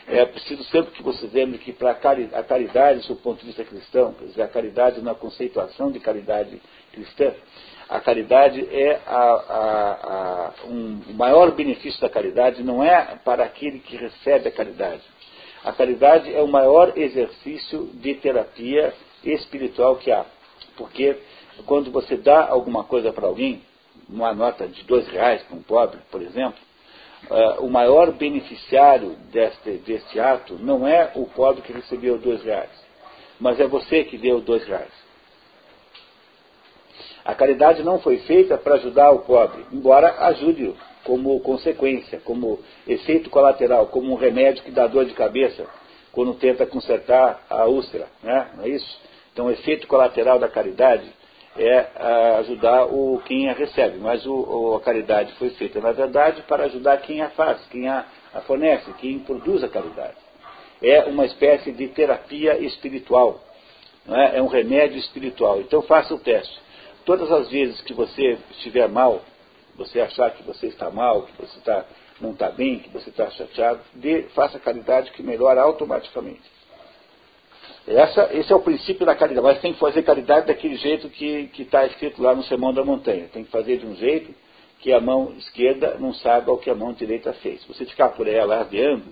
é preciso sempre que vocês lembrem que para a caridade, do ponto de vista cristão, quer dizer, a caridade na conceituação de caridade cristã, a caridade é a, a, a, um, o maior benefício da caridade não é para aquele que recebe a caridade. A caridade é o maior exercício de terapia espiritual que há. Porque quando você dá alguma coisa para alguém, uma nota de dois reais para um pobre, por exemplo, uh, o maior beneficiário deste, deste ato não é o pobre que recebeu dois reais, mas é você que deu dois reais. A caridade não foi feita para ajudar o pobre, embora ajude-o como consequência, como efeito colateral, como um remédio que dá dor de cabeça quando tenta consertar a úlcera, né? não é isso? Então, o efeito colateral da caridade é ajudar o, quem a recebe, mas o, a caridade foi feita, na verdade, para ajudar quem a faz, quem a, a fornece, quem produz a caridade. É uma espécie de terapia espiritual, é? é um remédio espiritual. Então faça o teste. Todas as vezes que você estiver mal, você achar que você está mal, que você está, não está bem, que você está chateado, dê, faça caridade que melhora automaticamente. Essa, esse é o princípio da caridade, mas tem que fazer caridade daquele jeito que está escrito lá no Sermão da Montanha. Tem que fazer de um jeito que a mão esquerda não saiba o que a mão direita fez. Você ficar por aí alardeando,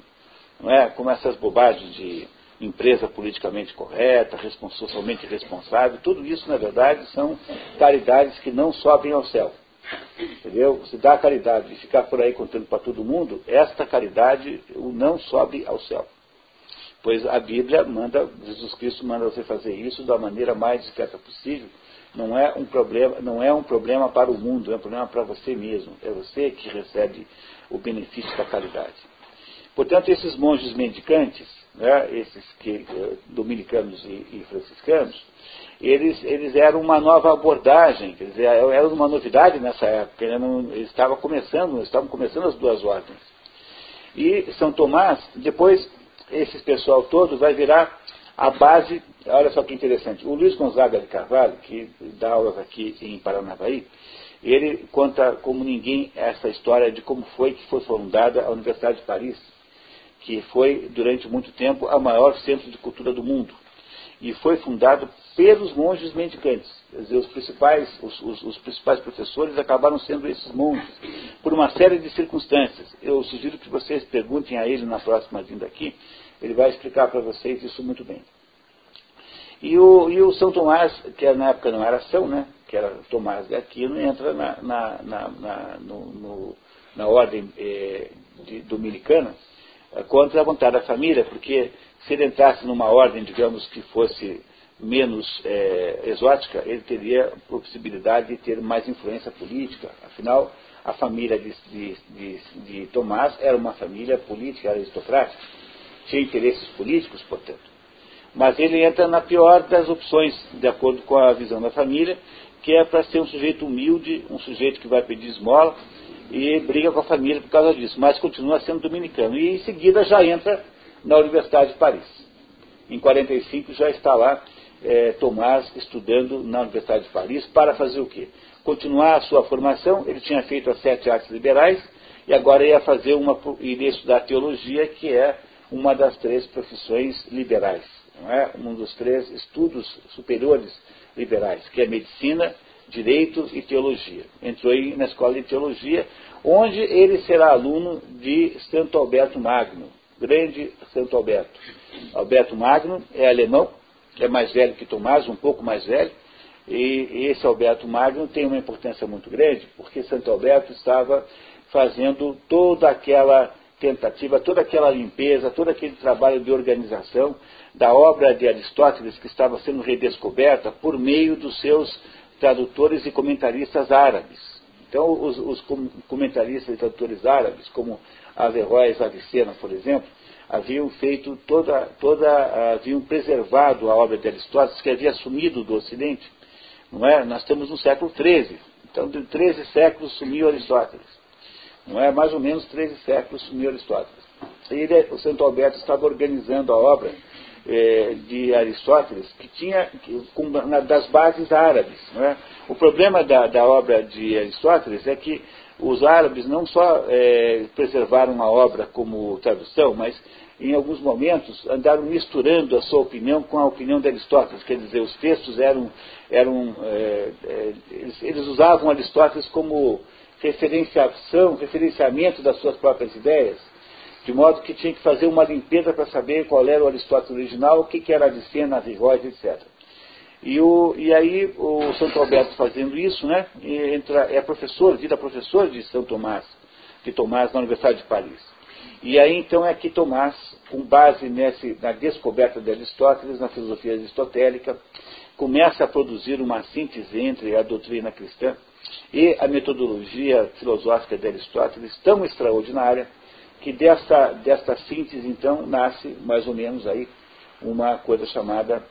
não é? como essas bobagens de empresa politicamente correta, socialmente responsável, tudo isso, na verdade, são caridades que não sobem ao céu. Entendeu? Você dá caridade e ficar por aí contando para todo mundo, esta caridade não sobe ao céu. Pois a Bíblia manda, Jesus Cristo manda você fazer isso da maneira mais discreta possível. Não é um problema, não é um problema para o mundo, é um problema para você mesmo. É você que recebe o benefício da caridade. Portanto, esses monges mendicantes, né, esses que, eh, dominicanos e, e, franciscanos, eles, eles eram uma nova abordagem, quer dizer, era uma novidade nessa época, eles, não, eles começando, estavam começando as duas ordens. E São Tomás, depois esse pessoal todo vai virar a base, olha só que interessante, o Luiz Gonzaga de Carvalho, que dá aulas aqui em Paranavaí, ele conta como ninguém essa história de como foi que foi fundada a Universidade de Paris, que foi durante muito tempo a maior centro de cultura do mundo. E foi fundado pelos monges mendicantes. Quer dizer, os principais, os, os, os, principais professores acabaram sendo esses monges, por uma série de circunstâncias. Eu sugiro que vocês perguntem a ele na próxima vinda aqui, ele vai explicar para vocês isso muito bem. E o, e o São Tomás, que na época não era São, né, que era Tomás de Aquino, entra na, na, na, na, no, no, na ordem eh, de, dominicana eh, contra a vontade da família, porque se ele entrasse numa ordem, digamos, que fosse menos é, exótica, ele teria possibilidade de ter mais influência política. Afinal, a família de, de, de, de Tomás era uma família política, aristocrática, tinha interesses políticos, portanto. Mas ele entra na pior das opções, de acordo com a visão da família, que é para ser um sujeito humilde, um sujeito que vai pedir esmola e briga com a família por causa disso, mas continua sendo dominicano. E em seguida já entra na Universidade de Paris. Em 45 já está lá é, Tomás estudando na Universidade de Paris para fazer o quê? Continuar a sua formação, ele tinha feito as sete artes liberais e agora ia fazer uma iria estudar teologia, que é uma das três profissões liberais, não é? Um dos três estudos superiores liberais, que é medicina, direito e teologia. Entrou aí na escola de teologia, onde ele será aluno de Santo Alberto Magno, grande Santo Alberto. Alberto Magno é alemão, é mais velho que Tomás, um pouco mais velho, e esse Alberto Magno tem uma importância muito grande, porque Santo Alberto estava fazendo toda aquela tentativa, toda aquela limpeza, todo aquele trabalho de organização da obra de Aristóteles que estava sendo redescoberta por meio dos seus tradutores e comentaristas árabes. Então, os, os comentaristas e tradutores árabes, como Averroes Avicena, por exemplo, haviam feito toda, toda, haviam preservado a obra de Aristóteles, que havia sumido do Ocidente. Não é? Nós estamos no século XIII. Então, de 13 séculos sumiu Aristóteles. Não é? Mais ou menos 13 séculos sumiu Aristóteles. Ele, o Santo Alberto estava organizando a obra eh, de Aristóteles, que tinha com, na, das bases árabes. Não é? O problema da, da obra de Aristóteles é que os árabes não só é, preservaram a obra como tradução, mas em alguns momentos andaram misturando a sua opinião com a opinião de Aristóteles. Quer dizer, os textos eram. eram é, é, eles, eles, usavam Aristóteles como referenciação, referenciamento das suas próprias ideias, de modo que tinha que fazer uma limpeza para saber qual era o Aristóteles original, o que, que era Avicena, Averroes, etc. E, o, e aí o Santo Alberto fazendo isso, né, entra, é professor, vira professor de São Tomás, de Tomás na Universidade de Paris. E aí então é que Tomás, com base nesse, na descoberta de Aristóteles, na filosofia aristotélica, começa a produzir uma síntese entre a doutrina cristã e a metodologia filosófica de Aristóteles tão extraordinária que desta, desta síntese então nasce mais ou menos aí uma coisa chamada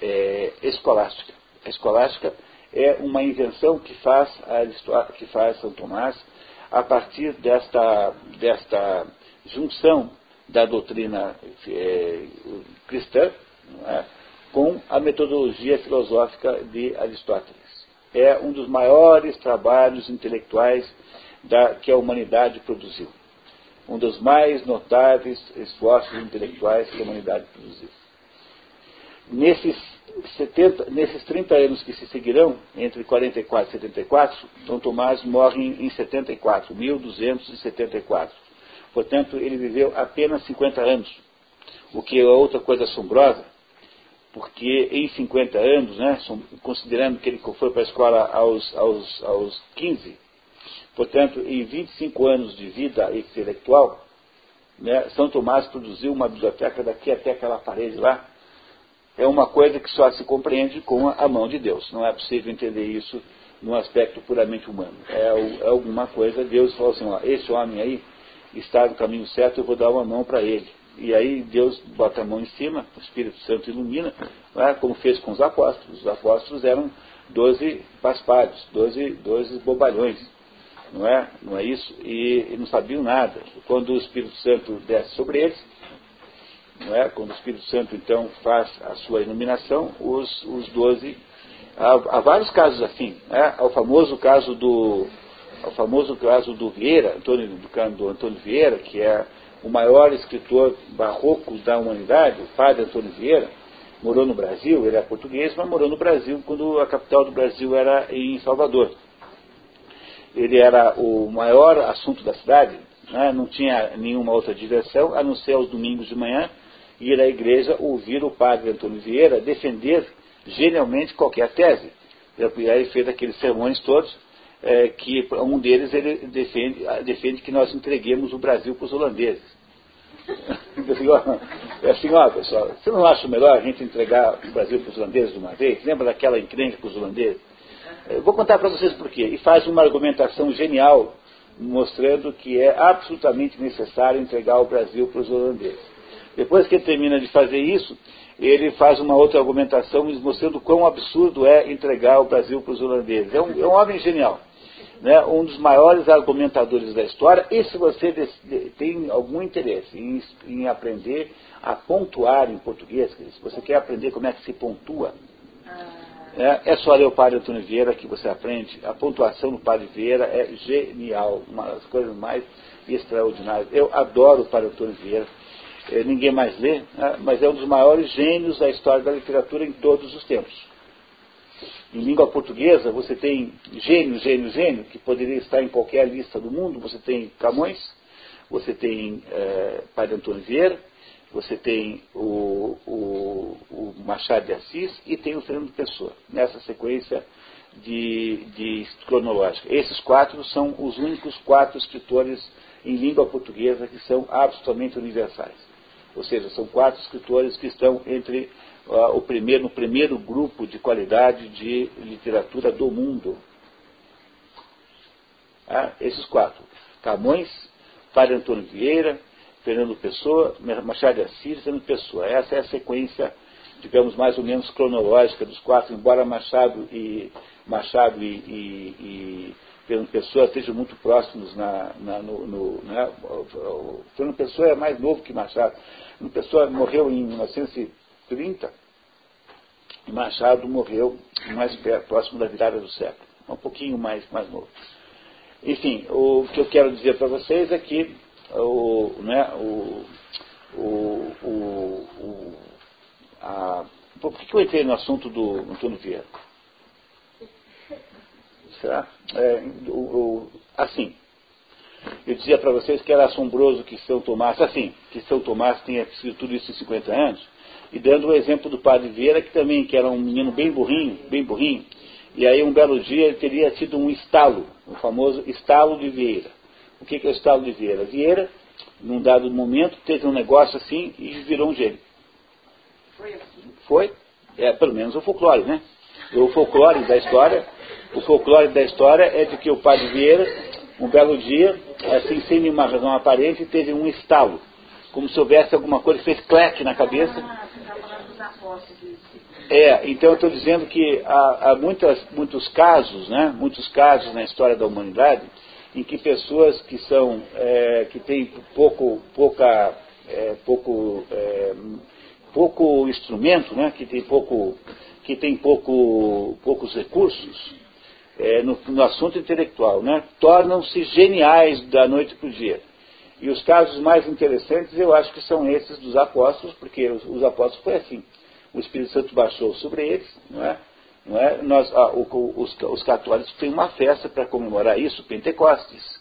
é, escolástica. A escolástica é uma invenção que faz, a, que faz São Tomás a partir desta, desta junção da doutrina é, cristã é, com a metodologia filosófica de Aristóteles. É um dos maiores trabalhos intelectuais da, que a humanidade produziu. Um dos mais notáveis esforços intelectuais que a humanidade produziu. Nesses, 70, nesses 30 anos que se seguirão, entre 44 e 74, Dom Tomás morre em 74, 1274. Portanto, ele viveu apenas 50 anos, o que é outra coisa assombrosa, porque em 50 anos, né, considerando que ele foi para a escola aos, aos, aos 15, portanto, em 25 anos de vida intelectual, né, São Tomás produziu uma biblioteca daqui até aquela parede lá, é uma coisa que só se compreende com a mão de Deus. Não é possível entender isso num aspecto puramente humano. É, é alguma coisa, Deus falou assim, ó, esse homem aí está no caminho certo, eu vou dar uma mão para ele. E aí Deus bota a mão em cima, o Espírito Santo ilumina, é? como fez com os apóstolos. Os apóstolos eram doze paspalhos, doze, doze bobalhões. Não é? Não é isso? E, e não sabiam nada. Quando o Espírito Santo desce sobre eles, não é? quando o Espírito Santo então faz a sua iluminação, os, os doze. Há, há, vários casos assim. Né? Há o famoso caso do. o famoso caso do Vieira, Antônio, do, do Antônio Vieira, que é o maior escritor barroco da humanidade, o padre Antônio Vieira, morou no Brasil, ele é português, mas morou no Brasil quando a capital do Brasil era em Salvador. Ele era o maior assunto da cidade, né? não tinha nenhuma outra direção, a não ser aos domingos de manhã, ir à igreja ouvir o padre Antônio Vieira defender genialmente qualquer tese. E aí fez aqueles sermões todos, é, que um deles ele defende, defende que nós entreguemos o Brasil para os holandeses. É assim, ó, pessoal, você não acha melhor a gente entregar o Brasil para os holandeses de uma vez? Lembra daquela encrenca com os holandeses? Eu vou contar para vocês por quê. E faz uma argumentação genial, mostrando que é absolutamente necessário entregar o Brasil para os holandeses. Depois que ele termina de fazer isso, ele faz uma outra argumentação mostrando quão absurdo é entregar o Brasil para os holandeses. É um, é um homem genial né, um dos maiores argumentadores da história, e se você tem algum interesse em, em aprender a pontuar em português, se você quer aprender como é que se pontua, é, é só ler o Padre Antônio Vieira que você aprende. A pontuação do Padre Vieira é genial, uma das coisas mais extraordinárias. Eu adoro o Padre Antônio Vieira. É, ninguém mais lê, né, mas é um dos maiores gênios da história da literatura em todos os tempos. Em língua portuguesa, você tem gênio, gênio, gênio, que poderia estar em qualquer lista do mundo. Você tem Camões, você tem é, Padre Antônio Vieira, você tem o, o, o, Machado de Assis e tem o Fernando Pessoa, nessa sequência de, de cronológica. Esses quatro são os únicos quatro escritores em língua portuguesa que são absolutamente universais. Ou seja, são quatro escritores que estão entre o primeiro, no primeiro grupo de qualidade de literatura do mundo. Ah, esses quatro. Camões, Padre Antônio Vieira, Fernando Pessoa, Machado de Assis e Fernando Pessoa. Essa é a sequência, digamos, mais ou menos cronológica dos quatro, embora Machado e, Machado e, e, e Fernando Pessoa estejam muito próximos na, na no, no né? Fernando Pessoa é mais novo que Machado. Fernando Pessoa morreu em 1900 30, Machado morreu mais perto, próximo da virada do século, um pouquinho mais, mais novo. Enfim, o que eu quero dizer para vocês é que o, né, o, o, o a, por que, eu entrei no assunto do Antônio Vieira? Será? É, o, o, assim, eu dizia para vocês que era assombroso que São Tomás, assim, que São Tomás tenha escrito tudo isso em 50 anos, e dando o exemplo do padre Vieira, que também que era um menino bem burrinho, bem burrinho, e aí um belo dia ele teria tido um estalo, o famoso estalo de Vieira. O que, que é o estalo de Vieira? Vieira, num dado momento, teve um negócio assim e virou um gênio. Foi assim? Foi. É, pelo menos o folclore, né? O folclore da história, o folclore da história é de que o padre Vieira, um belo dia, assim, sem nenhuma razão aparente, teve um estalo como se houvesse alguma coisa, fez clec na cabeça. É, então eu estou dizendo que há, há muitas, muitos casos, né, muitos casos na história da humanidade, em que pessoas que são, é, que têm pouco, pouca, é, pouco, é, pouco instrumento, né, que tem pouco, que tem pouco, poucos recursos é, no, no assunto intelectual, né, tornam-se geniais da noite para o dia. E os casos mais interessantes eu acho que são esses dos apóstolos, porque os, os apóstolos foi assim. O Espírito Santo baixou sobre eles, não é? Não é? Nós, ah, o, os, os católicos têm uma festa para comemorar isso, Pentecostes.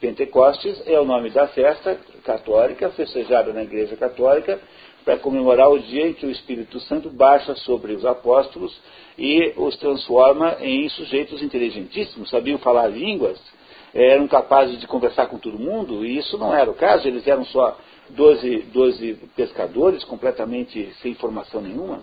Pentecostes é o nome da festa católica, festejada na Igreja Católica, para comemorar o dia em que o Espírito Santo baixa sobre os apóstolos e os transforma em sujeitos inteligentíssimos, sabiam falar línguas, eram capazes de conversar com todo mundo, e isso não era o caso, eles eram só 12, 12 pescadores completamente sem formação nenhuma.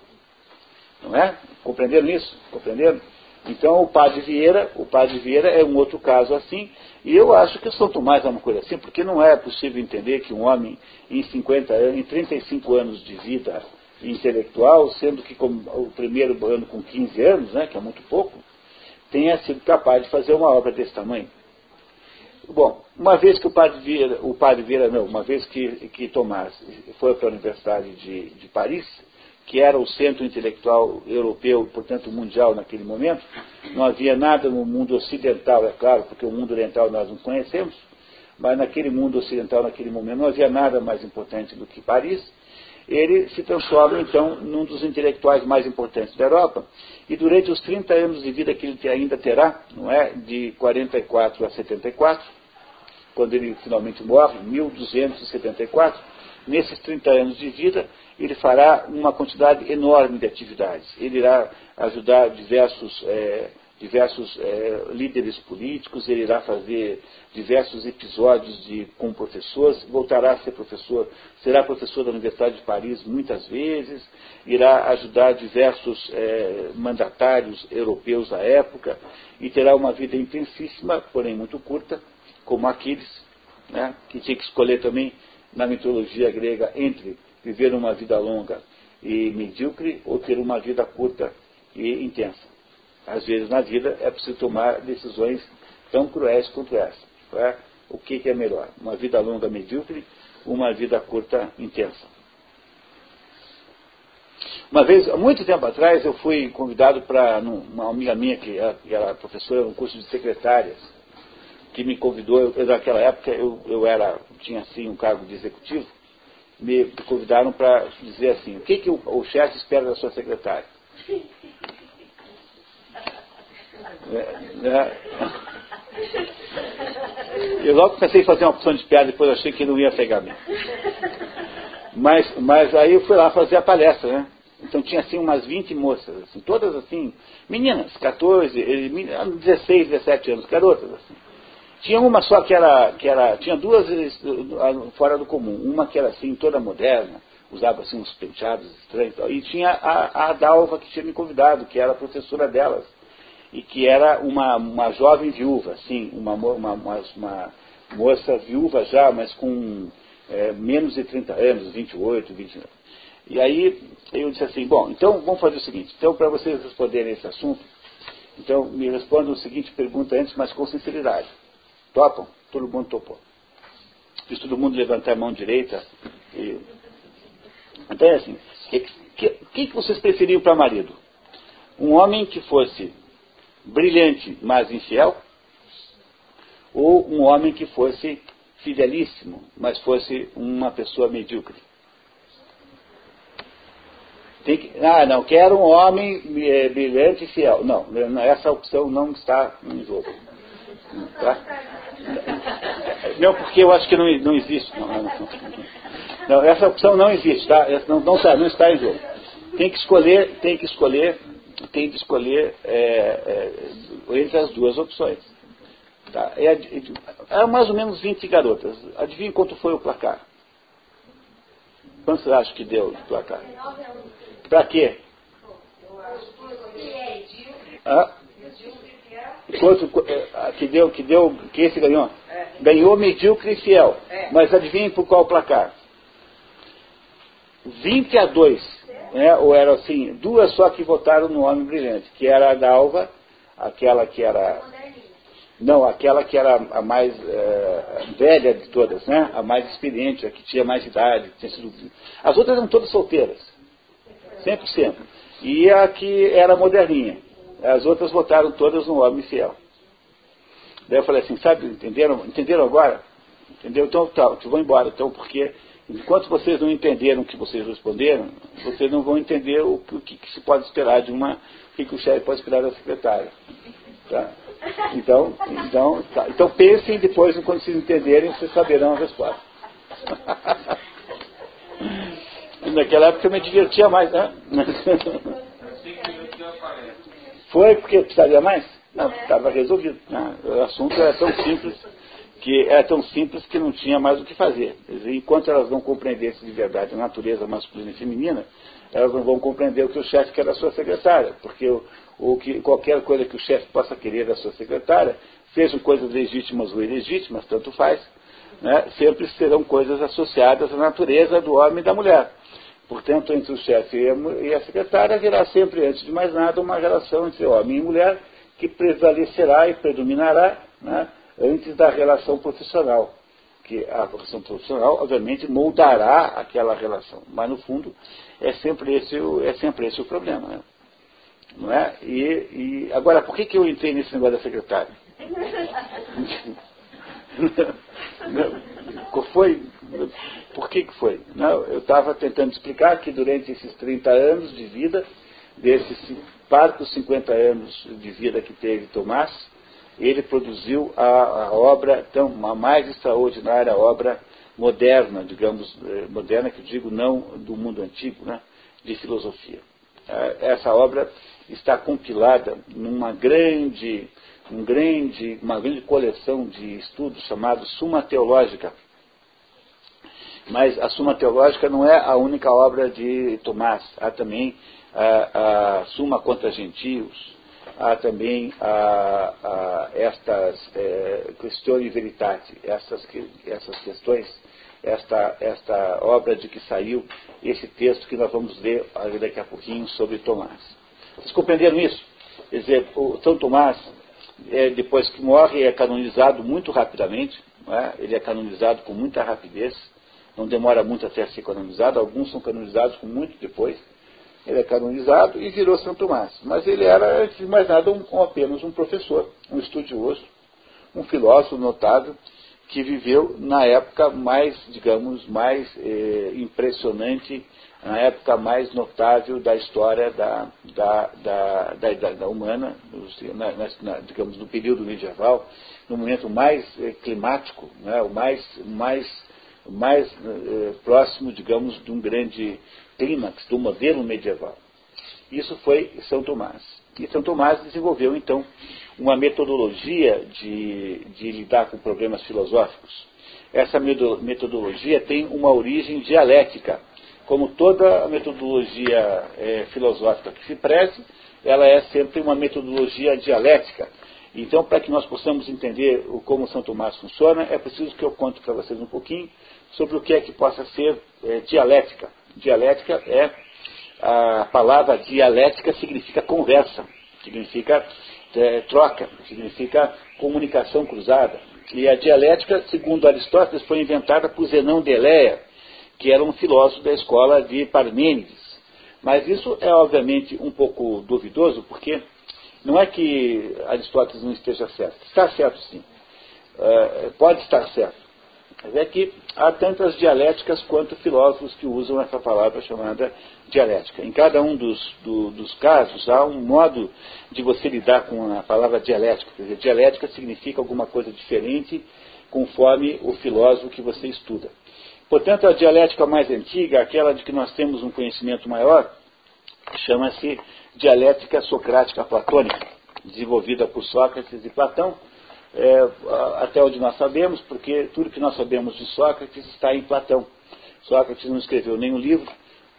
Não é? Compreenderam isso? Compreenderam? Então o padre Vieira, o padre Vieira é um outro caso assim, e eu acho que São Tomás é uma coisa assim, porque não é possível entender que um homem em 50 anos, em 35 anos de vida intelectual, sendo que o primeiro ano com 15 anos, né, que é muito pouco, tenha sido capaz de fazer uma obra desse tamanho. Bom, uma vez que o padre Vieira, o padre Vieira não, uma vez que, que Tomás foi para a Universidade de, de Paris, que era o centro intelectual europeu, portanto mundial naquele momento, não havia nada no mundo ocidental, é claro, porque o mundo oriental nós não conhecemos, mas naquele mundo ocidental, naquele momento, não havia nada mais importante do que Paris. ele se transforma então num dos intelectuais mais importantes da Europa. E durante os 30 anos de vida que ele ainda terá, não é, de 44 a 74, quando ele finalmente morre, 1274, nesses 30 anos de vida, ele fará uma quantidade enorme de atividades. Ele irá ajudar diversos é, diversos é, líderes políticos, ele irá fazer diversos episódios de, com professores, voltará a ser professor, será professor da Universidade de Paris muitas vezes, irá ajudar diversos é, mandatários europeus da época e terá uma vida intensíssima, porém muito curta, como Aquiles, né, que tinha que escolher também na mitologia grega entre viver uma vida longa e medíocre ou ter uma vida curta e intensa. Às vezes na vida é preciso tomar decisões tão cruéis quanto essa. É? O que, que é melhor? Uma vida longa medíocre, uma vida curta intensa. Uma vez, há muito tempo atrás, eu fui convidado para uma amiga minha, que era professora no curso de secretárias, que me convidou, eu, naquela época eu, eu era, tinha assim um cargo de executivo, me convidaram para dizer assim, o que, que o, o chefe espera da sua secretária? É, é. Eu logo pensei em fazer uma opção de piada, depois achei que não ia pegar mesmo. Mas, mas aí eu fui lá fazer a palestra, né? Então tinha assim umas 20 moças, assim, todas assim, meninas, 14, 16, 17 anos, garotas, assim. Tinha uma só que era, que era, tinha duas fora do comum, uma que era assim, toda moderna, usava assim uns penteados estranhos, e tinha a, a Dalva que tinha me convidado, que era professora delas e que era uma, uma jovem viúva, sim, uma, uma, uma, uma moça viúva já, mas com é, menos de 30 anos, 28, 29. E aí eu disse assim, bom, então vamos fazer o seguinte, então para vocês responderem esse assunto, então me respondam a seguinte pergunta antes, mas com sinceridade. Topam? Todo mundo topou. Fiz todo mundo levantar a mão direita. E... Então é assim, o que, que, que vocês preferiam para marido? Um homem que fosse brilhante, mas infiel? Ou um homem que fosse fidelíssimo, mas fosse uma pessoa medíocre? Que, ah, não, quero um homem é, brilhante e fiel. Não, essa opção não está em jogo. Tá? Não, porque eu acho que não, não existe. Não, não, não, essa opção não existe, tá? Não, não, está, não está em jogo. Tem que escolher, tem que escolher tem de escolher é, é, entre as duas opções. Tá? É, é, mais ou menos 20 garotas. Adivinha quanto foi o placar? Quanto você acha que deu o placar? Para quê? Ah? Quanto é, que deu, que deu, que esse ganhou? Ganhou medíocre e fiel. Mas adivinha por qual placar? 20 a 2 né, ou eram assim, duas só que votaram no Homem Brilhante, que era a Dalva, aquela que era. Não, aquela que era a mais é, velha de todas, né? A mais experiente, a que tinha mais idade. Tinha sido... As outras eram todas solteiras. 100%. E a que era moderninha. As outras votaram todas no Homem Fiel. Daí eu falei assim, sabe, entenderam? Entenderam agora? Entendeu? Então, tá, eu vou embora. Então, porque Enquanto vocês não entenderam o que vocês responderam, vocês não vão entender o, o que, que, se pode esperar de uma. O que, que o chefe pode esperar da secretária. Tá? Então, então, tá. então pensem depois, quando vocês entenderem, vocês saberão a resposta. Naquela época eu me divertia mais, né? Foi porque precisaria mais? Não, estava resolvido. Né? O assunto era tão simples que é tão simples que não tinha mais o que fazer. Enquanto elas não compreendessem de verdade a natureza masculina e feminina, elas não vão compreender o que o chefe quer da sua secretária, porque o, o que, qualquer coisa que o chefe possa querer da sua secretária, sejam coisas legítimas ou ilegítimas, tanto faz, né, sempre serão coisas associadas à natureza do homem e da mulher. Portanto, entre o chefe e a secretária haverá sempre, antes de mais nada, uma relação entre homem e mulher que prevalecerá e predominará né, antes da relação profissional. Que a relação profissional, obviamente, moldará aquela relação. Mas, no fundo, é sempre esse, é sempre esse o problema. Né? Não é? E, e, agora, por que, que eu entrei nesse negócio da secretária? Foi. Por que, que foi? Não, eu estava tentando explicar que durante esses 30 anos de vida, desses parcos 50 anos de vida que teve Tomás, ele produziu a, a obra, então, a mais extraordinária obra moderna, digamos, eh, moderna que digo não do mundo antigo, né, de filosofia. Eh, essa obra está compilada numa grande, um grande, uma grande coleção de estudos chamado Suma Teológica. Mas a Suma Teológica não é a única obra de Tomás. Há também a, a Suma contra Gentios, há também a, a estas é, questioni veritate, essas, essas questões, esta, esta obra de que saiu esse texto que nós vamos ler daqui a pouquinho sobre Tomás. Vocês compreenderam isso? Quer dizer, o São Tomás, é, depois que morre, é canonizado muito rapidamente, é? ele é canonizado com muita rapidez, não demora muito até ser canonizado, alguns são canonizados com muito depois. Ele é canonizado e virou São Tomás. Mas ele era, antes de mais nada, um, apenas um professor, um estudioso, um filósofo notável, que viveu na época mais, digamos, mais eh, impressionante, na época mais notável da história da, da, da, da idade humana, na, na, digamos, no período medieval, no momento mais eh, climático, né, o mais, mais, mais eh, próximo, digamos, de um grande clímax do modelo medieval. Isso foi São Tomás. E São Tomás desenvolveu, então, uma metodologia de, de lidar com problemas filosóficos. Essa metodologia tem uma origem dialética. Como toda a metodologia é, filosófica que se preze, ela é sempre uma metodologia dialética. Então, para que nós possamos entender como São Tomás funciona, é preciso que eu conte para vocês um pouquinho sobre o que é que possa ser é, dialética. Dialética é a palavra dialética significa conversa, significa é, troca, significa comunicação cruzada. E a dialética, segundo Aristóteles, foi inventada por Zenão de Eleia, que era um filósofo da escola de Parmênides. Mas isso é obviamente um pouco duvidoso, porque não é que Aristóteles não esteja certo. Está certo sim. Uh, pode estar certo. Mas é que há tantas dialéticas quanto filósofos que usam essa palavra chamada dialética. Em cada um dos, do, dos casos há um modo de você lidar com a palavra dialética. Quer dizer, dialética significa alguma coisa diferente conforme o filósofo que você estuda. Portanto, a dialética mais antiga, aquela de que nós temos um conhecimento maior, chama-se dialética socrática platônica, desenvolvida por Sócrates e Platão é, até onde nós sabemos, porque tudo que nós sabemos de Sócrates está em Platão. Sócrates não escreveu nenhum livro,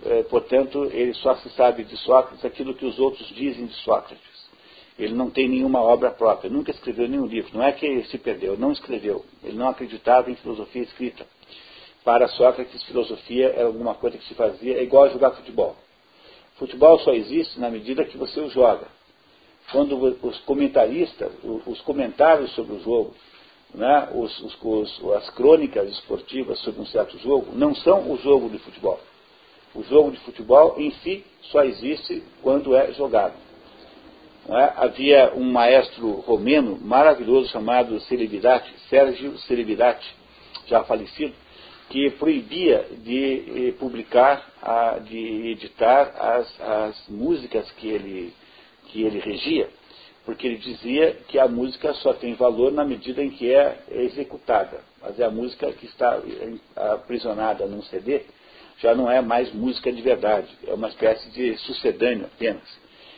é, portanto, ele só se sabe de Sócrates aquilo que os outros dizem de Sócrates. Ele não tem nenhuma obra própria, nunca escreveu nenhum livro. Não é que ele se perdeu, não escreveu. Ele não acreditava em filosofia escrita. Para Sócrates, filosofia era alguma coisa que se fazia, é igual a jogar futebol. Futebol só existe na medida que você o joga quando os comentaristas, os comentários sobre o jogo, né, os, os, as crônicas esportivas sobre um certo jogo, não são o jogo de futebol. O jogo de futebol em si só existe quando é jogado. É? Havia um maestro romeno maravilhoso chamado Celebidati, Sérgio Celebidati, já falecido, que proibia de eh, publicar, de editar as, as músicas que ele que ele regia, porque ele dizia que a música só tem valor na medida em que é executada. Mas é a música que está aprisionada num CD já não é mais música de verdade, é uma espécie de sucedâneo apenas.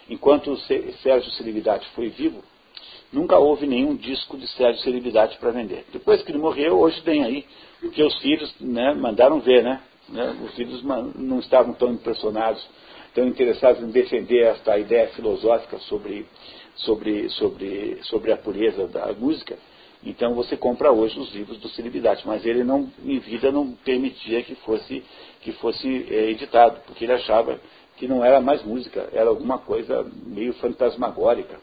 Enquanto Sérgio Celebridade foi vivo, nunca houve nenhum disco de Sérgio Celebridade para vender. Depois que ele morreu, hoje tem aí, porque os filhos né, mandaram ver, né? né os filhos não estavam tão impressionados estão interessados em defender esta ideia filosófica sobre, sobre, sobre, sobre a pureza da música, então você compra hoje os livros do Celibidade, mas ele não, em vida não permitia que fosse, que fosse é, editado, porque ele achava que não era mais música, era alguma coisa meio fantasmagórica.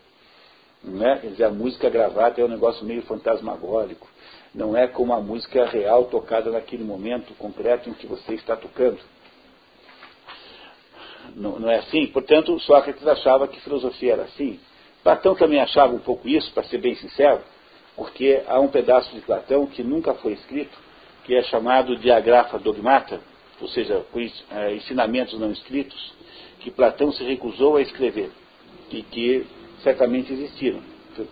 Né? Quer dizer, a música gravada é um negócio meio fantasmagórico. Não é como a música real tocada naquele momento concreto em que você está tocando. Não, não é assim? Portanto, Sócrates achava que filosofia era assim. Platão também achava um pouco isso, para ser bem sincero, porque há um pedaço de Platão que nunca foi escrito, que é chamado de agrafa dogmata, ou seja, é, ensinamentos não escritos, que Platão se recusou a escrever e que certamente existiram.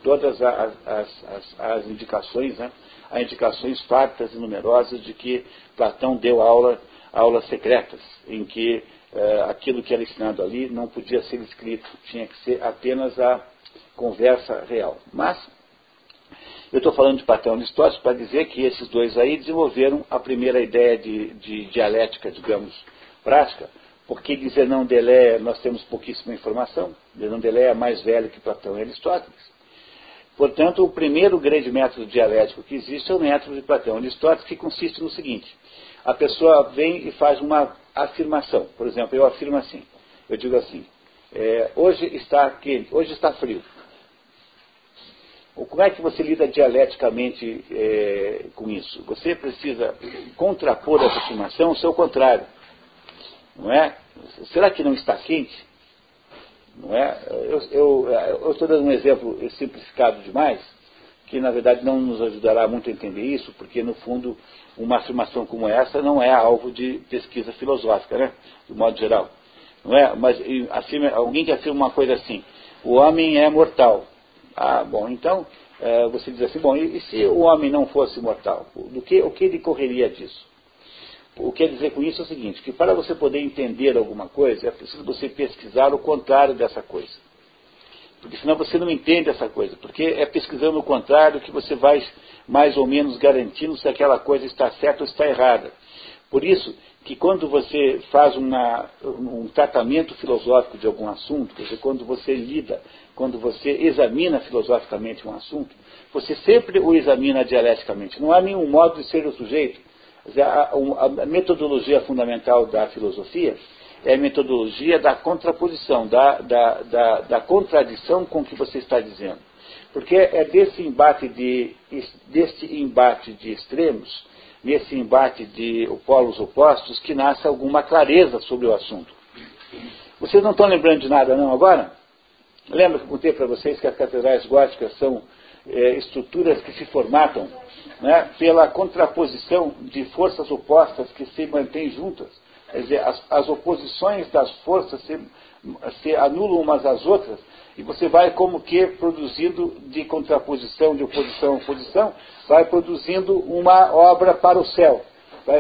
Todas as, as, as indicações, né, há indicações fartas e numerosas de que Platão deu aula, aulas secretas, em que é, aquilo que era ensinado ali não podia ser escrito, tinha que ser apenas a conversa real. Mas eu estou falando de Platão e Aristóteles para dizer que esses dois aí desenvolveram a primeira ideia de, de dialética, digamos, prática, porque de Zenão Delé nós temos pouquíssima informação. Zenão Delé é mais velho que Platão e Aristóteles. Portanto, o primeiro grande método dialético que existe é o método de Platão e Aristóteles, que consiste no seguinte: a pessoa vem e faz uma afirmação. Por exemplo, eu afirmo assim: eu digo assim, é, hoje está quente, hoje está frio. Como é que você lida dialeticamente é, com isso? Você precisa contrapor essa afirmação ao seu contrário. Não é? Será que não está quente? Não é? Eu estou dando um exemplo simplificado demais, que na verdade não nos ajudará muito a entender isso, porque no fundo uma afirmação como essa não é alvo de pesquisa filosófica, né? de modo geral. Não é? Mas afirma, alguém que afirma uma coisa assim, o homem é mortal. Ah, bom, então é, você diz assim, bom, e, e, se o homem não fosse mortal? Do que, o que decorreria disso? O que quer dizer com isso é o seguinte, que para você poder entender alguma coisa, é preciso você pesquisar o contrário dessa coisa. Porque senão você não entende essa coisa. Porque é pesquisando o contrário que você vai mais ou menos garantindo se aquela coisa está certa ou está errada. Por isso que quando você faz uma, um tratamento filosófico de algum assunto, quer dizer, quando você lida, quando você examina filosoficamente um assunto, você sempre o examina dialeticamente. Não há nenhum modo de ser o sujeito a, metodologia fundamental da filosofia é a metodologia da contraposição, da, da, da, da contradição com o que você está dizendo. Porque é desse embate de, desse embate de extremos, nesse embate de polos opostos, que nasce alguma clareza sobre o assunto. Vocês não estão lembrando de nada não agora? Lembra que eu contei para vocês que as catedrais góticas são é, estruturas que se formatam né, pela contraposição de forças opostas que se mantêm juntas. Quer dizer, as, as oposições das forças se, se, anulam umas às outras e você vai como que produzindo de contraposição, de oposição a oposição, vai produzindo uma obra para o céu.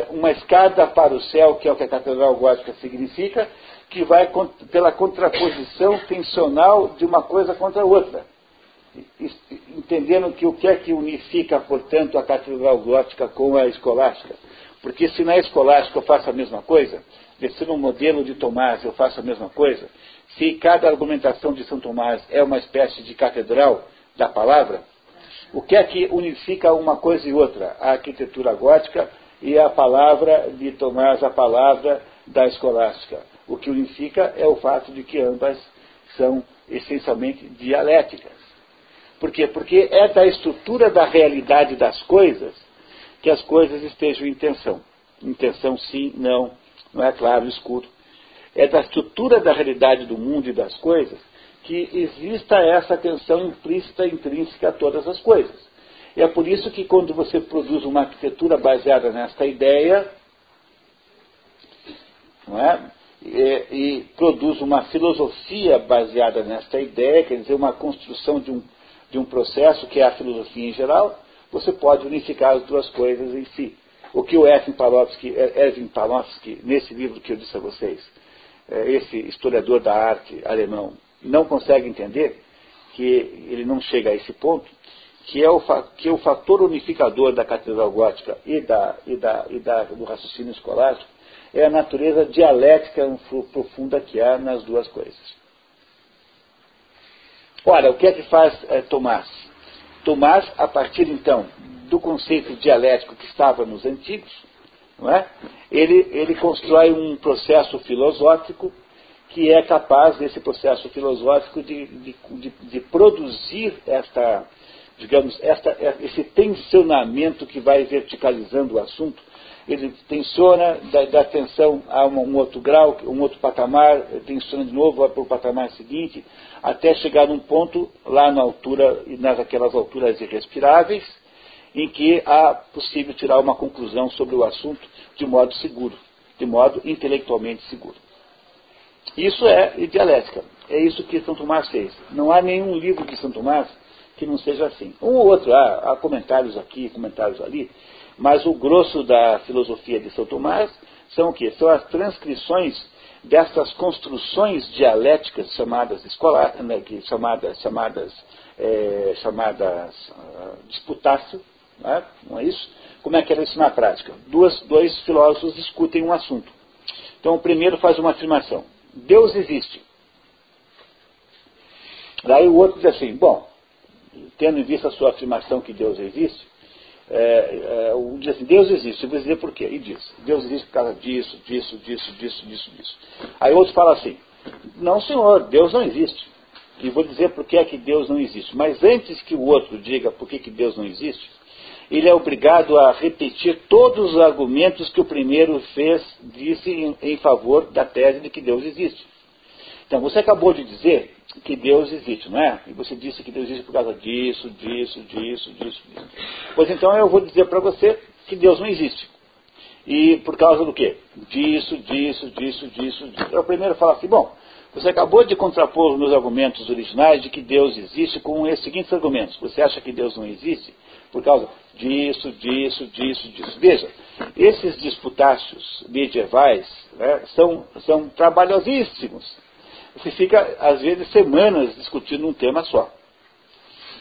Uma escada para o céu, que é o que a Catedral Gótica significa, que vai pela contraposição tensional de uma coisa contra a outra entendendo que o que é que unifica, portanto, a catedral gótica com a escolástica. Porque se na escolástica eu faço a mesma coisa, se no modelo de Tomás eu faço a mesma coisa, se cada argumentação de São Tomás é uma espécie de catedral da palavra, o que é que unifica uma coisa e outra? A arquitetura gótica e a palavra de Tomás, a palavra da escolástica. O que unifica é o fato de que ambas são essencialmente dialéticas. Por quê? Porque é da estrutura da realidade das coisas que as coisas estejam em tensão. Em tensão, sim, não, não é claro, escuro. É da estrutura da realidade do mundo e das coisas que exista essa tensão implícita, intrínseca a todas as coisas. E é por isso que quando você produz uma arquitetura baseada nesta ideia, não é? E, e, produz uma filosofia baseada nesta ideia, quer dizer, uma construção de um de um processo que é a filosofia em geral, você pode unificar as duas coisas em si. O que o Erwin Palowski, Erwin Palowski nesse livro que eu disse a vocês, é, esse historiador da arte alemão, não consegue entender, que ele não chega a esse ponto, que é o, que o fator unificador da catedral gótica e, da, e, da, e da, do raciocínio escolástico é a natureza dialética profunda que há nas duas coisas. Ora, o que é que faz é, Tomás? Tomás, a partir então do conceito dialético que estava nos antigos, é? ele, ele constrói um processo filosófico que é capaz desse processo filosófico de, de, de, de produzir esta, digamos, esta, esse tensionamento que vai verticalizando o assunto. Ele tensiona, dá, dá atenção a um, um, outro grau, um outro patamar, tensiona de novo, vai para o patamar seguinte, até chegar num ponto lá na altura, nas aquelas alturas irrespiráveis, em que há possível tirar uma conclusão sobre o assunto de modo seguro, de modo intelectualmente seguro. Isso é dialética. É isso que São Tomás fez. Não há nenhum livro de São Tomás que não seja assim. Um ou outro, há, há comentários aqui, comentários ali, mas o grosso da filosofia de São Tomás são o quê? São as transcrições dessas construções dialéticas chamadas escolar, né, chamadas, chamadas, é, chamadas uh, disputácio, né, não é isso? Como é que era isso na prática? Duas, dois filósofos discutem um assunto. Então o primeiro faz uma afirmação: Deus existe. Daí o outro diz assim: bom, tendo em vista a sua afirmação que Deus existe, é, é, diz assim, Deus existe. Eu vou dizer por quê. E diz, Deus existe por causa disso, disso, disso, disso, disso, disso. Aí outro fala assim, não senhor, Deus não existe. E vou dizer por que é que Deus não existe. Mas antes que o outro diga por que, que Deus não existe, ele é obrigado a repetir todos os argumentos que o primeiro fez, disse em, em favor da tese de que Deus existe. Então, você acabou de dizer que Deus existe, não é? E você disse que Deus existe por causa disso, disso, disso, disso, disso. Pois então eu vou dizer para você que Deus não existe. E por causa do quê? Disso, disso, disso, disso, disso. Eu primeiro falo assim, bom, você acabou de contrapor os meus argumentos originais de que Deus existe com esses seguintes argumentos. Você acha que Deus não existe por causa disso, disso, disso, disso. Veja, esses disputácios medievais né, são, são trabalhosíssimos você fica, às vezes, semanas discutindo um tema só.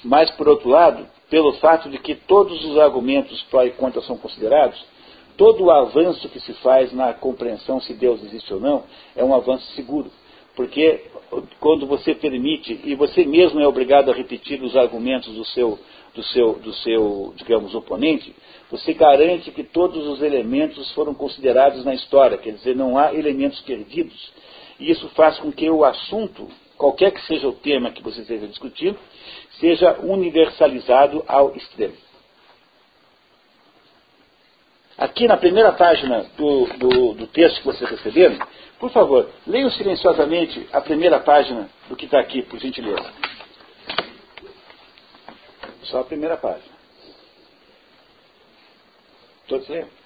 Mas, por outro lado, pelo fato de que todos os argumentos pró e contra são considerados, todo o avanço que se faz na compreensão se Deus existe ou não é um avanço seguro. Porque quando você permite, e você mesmo é obrigado a repetir os argumentos do seu, do seu, do seu digamos, oponente, você garante que todos os elementos foram considerados na história, quer dizer, não há elementos perdidos e isso faz com que o assunto, qualquer que seja o tema que você esteja discutindo, seja universalizado ao extremo. Aqui na primeira página do, do, do texto que vocês receberam, por favor, leiam silenciosamente a primeira página do que está aqui, por gentileza. Só a primeira página. Todos lendo?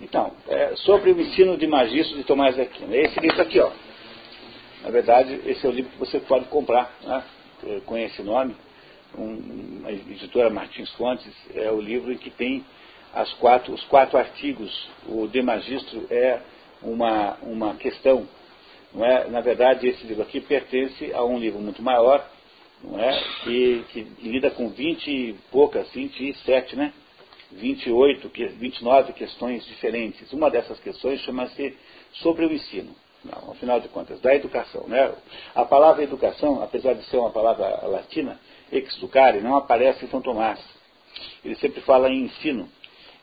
Então, é, sobre o ensino de magistro de Tomás de Aquino. É esse livro aqui, ó. Na verdade, esse é o livro que você pode comprar, né? com esse nome. Um, a editora Martins Fontes é o livro em que tem as quatro, os quatro artigos. O de magistro é uma, uma questão. Não é? Na verdade, esse livro aqui pertence a um livro muito maior, não é? que, que lida com 20 e poucas, 27, né? 28, 29 questões diferentes. Uma dessas questões chama-se sobre o ensino. Não, afinal de contas, da educação. Né? A palavra educação, apesar de ser uma palavra latina, exducare, não aparece em São Tomás. Ele sempre fala em ensino.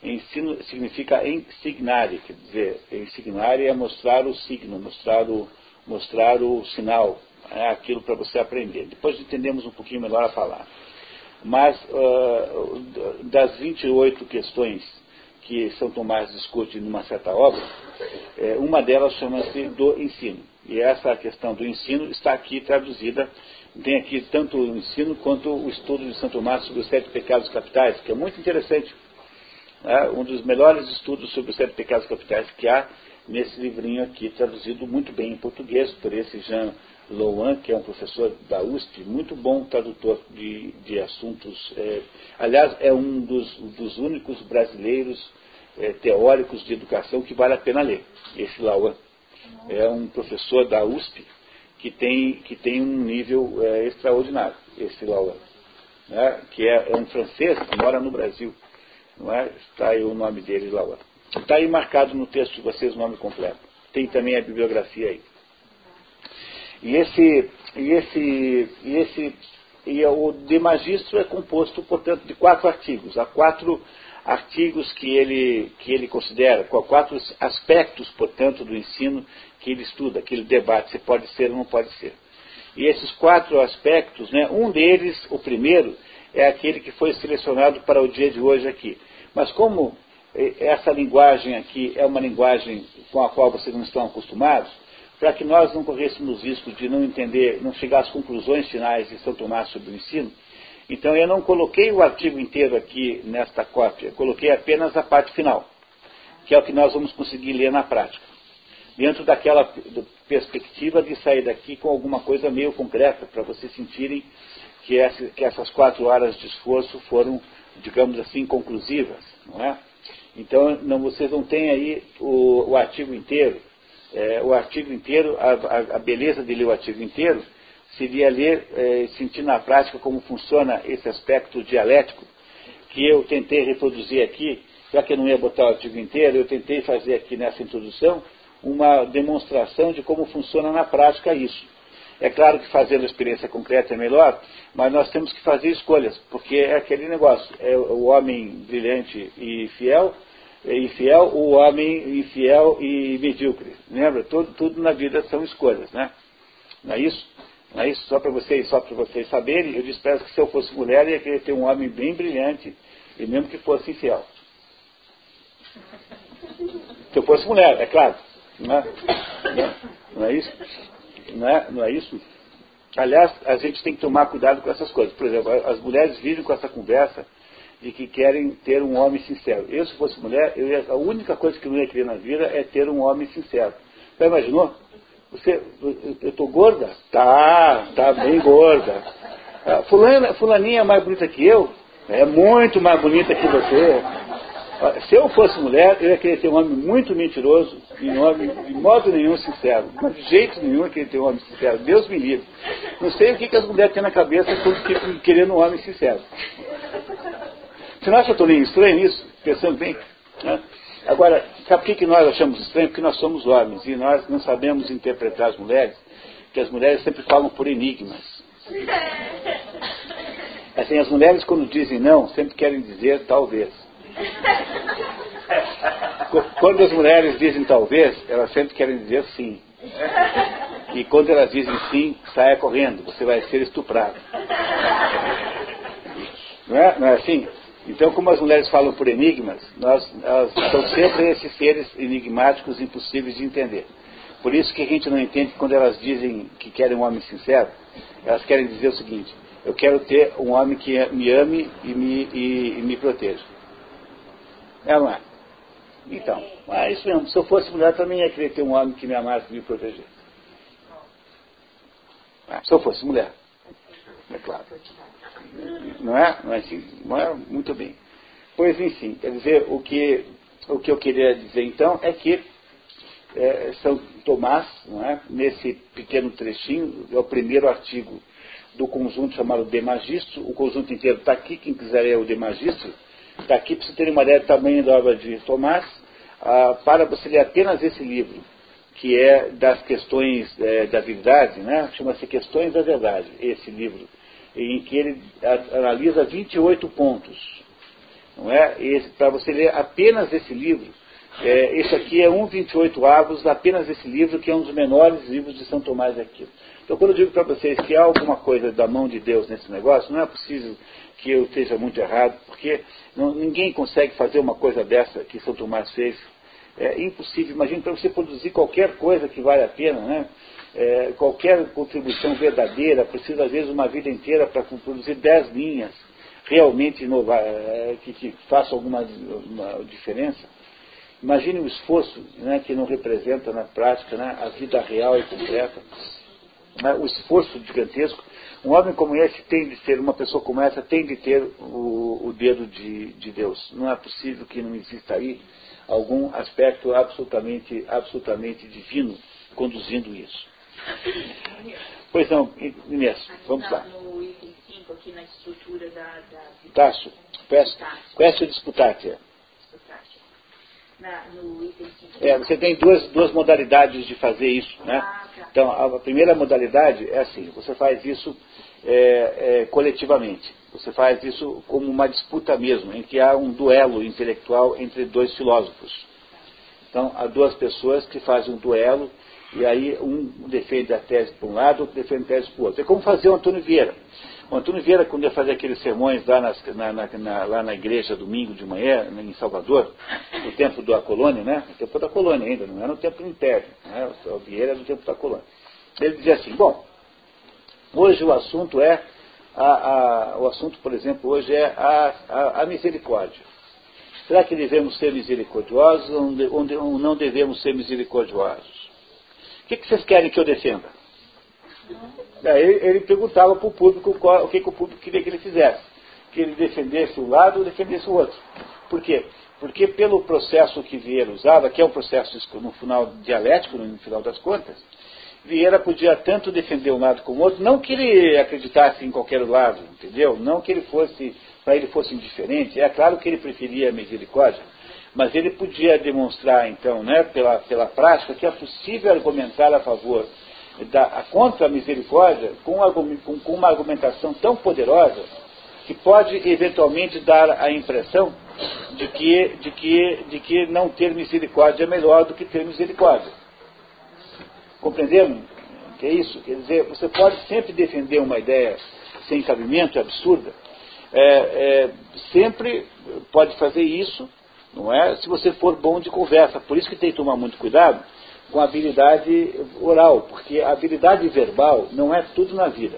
Ensino significa ensignare, quer dizer, ensignare é mostrar o signo, mostrar o, mostrar o sinal, é aquilo para você aprender. Depois entendemos um pouquinho melhor a palavra. Mas uh, das 28 questões que São Tomás discute numa certa obra, é, uma delas chama-se do ensino. E essa questão do ensino está aqui traduzida. Tem aqui tanto o ensino quanto o estudo de São Tomás sobre os sete pecados capitais, que é muito interessante. É um dos melhores estudos sobre os sete pecados capitais que há nesse livrinho aqui, traduzido muito bem em português por esse Jean Louan, que é um professor da USP, muito bom tradutor de, de assuntos. É, aliás, é um dos, dos únicos brasileiros é, teóricos de educação que vale a pena ler, esse Louan. É um professor da USP que tem, que tem um nível é, extraordinário, esse Louan. Né, que é, é, um francês mora no Brasil. Não é? Está aí o nome dele, Louan. Está aí marcado no texto de vocês o nome completo. Tem também a bibliografia aí. E esse, e esse, e esse, e o de magistro é composto, portanto, de quatro artigos. Há quatro artigos que ele, que ele considera, quatro aspectos, portanto, do ensino que ele estuda, que ele debate se pode ser ou não pode ser. E esses quatro aspectos, né, um deles, o primeiro, é aquele que foi selecionado para o dia de hoje aqui. Mas como essa linguagem aqui é uma linguagem com a qual vocês não estão acostumados, para que nós não corrêssemos risco de não entender, não chegar às conclusões finais de São Tomás sobre o ensino, Então eu não coloquei o artigo inteiro aqui nesta cópia, coloquei apenas a parte final, que é o que nós vamos conseguir ler na prática. Dentro daquela perspectiva de sair daqui com alguma coisa meio concreta, para vocês sentirem que, essa, que essas quatro horas de esforço foram, digamos assim, conclusivas. Não é? Então não, vocês não têm aí o, o artigo inteiro. É, o artigo inteiro, a, a, a beleza de ler o artigo inteiro seria ler, é, sentir na prática como funciona esse aspecto dialético, que eu tentei reproduzir aqui, já que eu não ia botar o artigo inteiro, eu tentei fazer aqui nessa introdução uma demonstração de como funciona na prática isso. É claro que fazendo experiência concreta é melhor, mas nós temos que fazer escolhas, porque é aquele negócio, é o homem brilhante e fiel, e fiel, o homem infiel e medíocre. Lembra? Tudo, tudo na vida são escolhas, né? Não é isso? Não é isso? Só para vocês, só para vocês saberem, eu disse que se eu fosse mulher, eu ia querer ter um homem bem brilhante, e mesmo que fosse infiel. Se eu fosse mulher, é claro. Não é, não é isso? Não é, não é isso? Aliás, a gente tem que tomar cuidado com essas coisas. Por exemplo, as mulheres vivem com essa conversa de que querem ter um homem sincero. Eu, se fosse mulher, ia, a única coisa que eu ia querer na vida é ter um homem sincero. Já imaginou? Você, eu estou gorda? Tá, tá bem gorda. Ah, fulana, fulaninha é mais bonita que eu? É muito mais bonita que você. Se eu fosse mulher, eu ia querer ter um homem muito mentiroso e um homem de modo nenhum sincero. De jeito nenhum eu querer ter um homem sincero. Deus me livre. Não sei o que, que as mulheres têm na cabeça quando querendo um homem sincero. Você não acha que estou estranho nisso? Pensando bem. Né? Agora, sabe por que, que nós achamos estranho? Porque nós somos homens e nós não sabemos interpretar as mulheres, porque as mulheres sempre falam por enigmas. Assim, as mulheres quando dizem não, sempre querem dizer talvez. Quando as mulheres dizem talvez, elas sempre querem dizer sim. E quando elas dizem sim, saia correndo, você vai ser estuprado. Não é, não é assim? Então, como as mulheres falam por enigmas, nós, elas são sempre esses seres enigmáticos impossíveis de entender. Por isso que a gente não entende quando elas dizem que querem um homem sincero, elas querem dizer o seguinte, eu quero ter um homem que me ame e me, e, e me proteja. É ou não é? Então, é isso mesmo. Se eu fosse mulher, também ia querer ter um homem que me amasse e me protegesse. Se eu fosse mulher. É claro. Não é? Não é assim? Não é? Muito bem. Pois, enfim, quer dizer, o que, o que eu queria dizer então é que é, São Tomás, não é? nesse pequeno trechinho, é o primeiro artigo do conjunto chamado De Magistro, o conjunto inteiro está aqui, quem quiser é o De Magistro, Está aqui para você ter uma ideia do tamanho da obra de Tomás, ah, para você ler apenas esse livro, que é das questões é, da verdade, né? chama-se Questões da Verdade, esse livro, em que ele analisa 28 pontos. Não é? Para você ler apenas esse livro, é, esse aqui é um 28 avos, apenas esse livro, que é um dos menores livros de São Tomás de Aquino. Então, quando eu digo para vocês que há alguma coisa da mão de Deus nesse negócio, não é possível que eu esteja muito errado, porque não, ninguém consegue fazer uma coisa dessa que São Tomás fez. É impossível. Imagine para você produzir qualquer coisa que vale a pena, né? É, qualquer contribuição verdadeira, precisa às vezes uma vida inteira para produzir dez linhas realmente inovar, é, que, que façam alguma diferença. Imagine o esforço né, que não representa na prática né, a vida real e concreta. Né, o esforço gigantesco um homem como esse tem de ser, uma pessoa como essa tem de ter o, o dedo de, de Deus. Não é possível que não exista aí algum aspecto absolutamente, absolutamente divino conduzindo isso. Pois não, Inês, vamos lá. No item 5, aqui na estrutura da... da... Tasso, quest disputátia. Na, no item 5. É, você tem duas, duas modalidades de fazer isso, né? Ah, tá. Então, a primeira modalidade é assim, você faz isso é, é, coletivamente. Você faz isso como uma disputa mesmo, em que há um duelo intelectual entre dois filósofos. Então, há duas pessoas que fazem um duelo, e aí um defende a tese para um lado, outro defende a tese para o outro. É como fazer o Antônio Vieira. O Antônio Vieira, quando ia fazer aqueles sermões lá, nas, na, na, na, lá na igreja, domingo de manhã, em Salvador, no tempo da colônia, né? No tempo da colônia ainda, não era no tempo do Império. Né? O Vieira era no tempo da colônia. Ele dizia assim, bom, hoje o assunto é a, a, o assunto, por exemplo, hoje é a, a misericórdia. Será que devemos ser misericordiosos ou não devemos ser misericordiosos? Que, que vocês querem que eu defenda? Daí ele perguntava para o público qual, o que, que o público queria que ele fizesse. Que ele defendesse um lado ou defendesse o outro. Por quê? Porque pelo processo que Vieira usava, que é um processo no final dialético, no final das contas, Vieira podia tanto defender um lado como o outro, não que ele acreditasse em qualquer lado, entendeu? Não que ele fosse, para ele fosse indiferente. É claro que ele preferia a misericórdia, mas ele podia demonstrar, então, né, pela, pela prática, que é possível argumentar a favor da, contra a misericórdia com, com, com uma argumentação tão poderosa que pode eventualmente dar a impressão de que, de que, de que não ter misericórdia é melhor do que ter misericórdia. Compreenderam? Que é isso? Quer dizer, você pode sempre defender uma ideia sem cabimento, é absurda. É, é, sempre pode fazer isso, não é? Se você for bom de conversa. Por isso que tem que tomar muito cuidado com a habilidade oral, porque a habilidade verbal não é tudo na vida.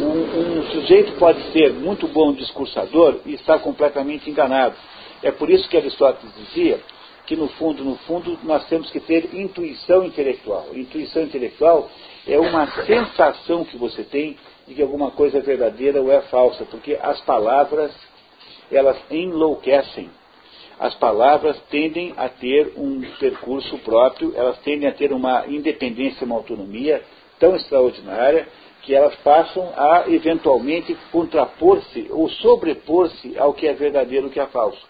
Um, um, sujeito pode ser muito bom discursador e estar completamente enganado. É por isso que Aristóteles dizia que no fundo, no fundo, nós temos que ter intuição intelectual. Intuição intelectual é uma sensação que você tem de que alguma coisa é verdadeira ou é falsa, porque as palavras, elas enlouquecem. As palavras tendem a ter um percurso próprio, elas tendem a ter uma independência, uma autonomia tão extraordinária que elas passam a eventualmente contrapor-se ou sobrepor-se ao que é verdadeiro e que é falso.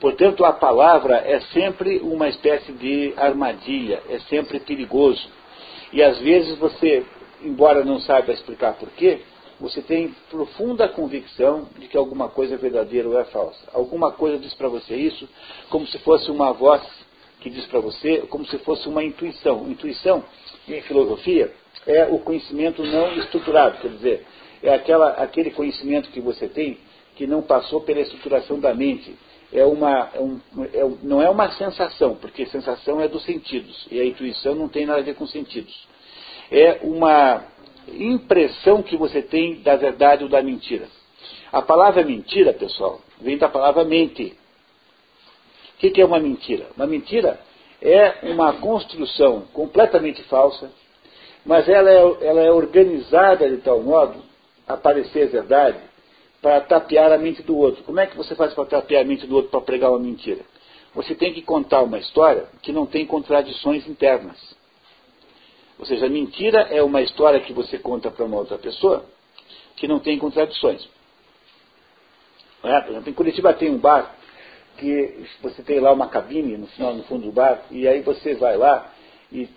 Portanto, a palavra é sempre uma espécie de armadilha, é sempre perigoso. E às vezes você, embora não saiba explicar porquê, você tem profunda convicção de que alguma coisa é verdadeira ou é falsa. Alguma coisa diz para você isso, como se fosse uma voz que diz para você, como se fosse uma intuição. Intuição, em filosofia, é o conhecimento não estruturado, quer dizer, é aquela, aquele conhecimento que você tem que não passou pela estruturação da mente é uma, é um, é, não é uma sensação, porque sensação é dos sentidos, e a intuição não tem nada a ver com sentidos. É uma impressão que você tem da verdade ou da mentira. A palavra mentira, pessoal, vem da palavra mente. O que é uma mentira? Uma mentira é uma construção completamente falsa, mas ela é, ela é organizada de tal modo a parecer verdade para tapear a mente do outro. Como é que você faz para tapear a mente do outro para pregar uma mentira? Você tem que contar uma história que não tem contradições internas. Ou seja, a mentira é uma história que você conta para uma outra pessoa que não tem contradições. É? Por exemplo, em Curitiba tem um bar que você tem lá uma cabine no final, no fundo do bar, e aí você vai lá e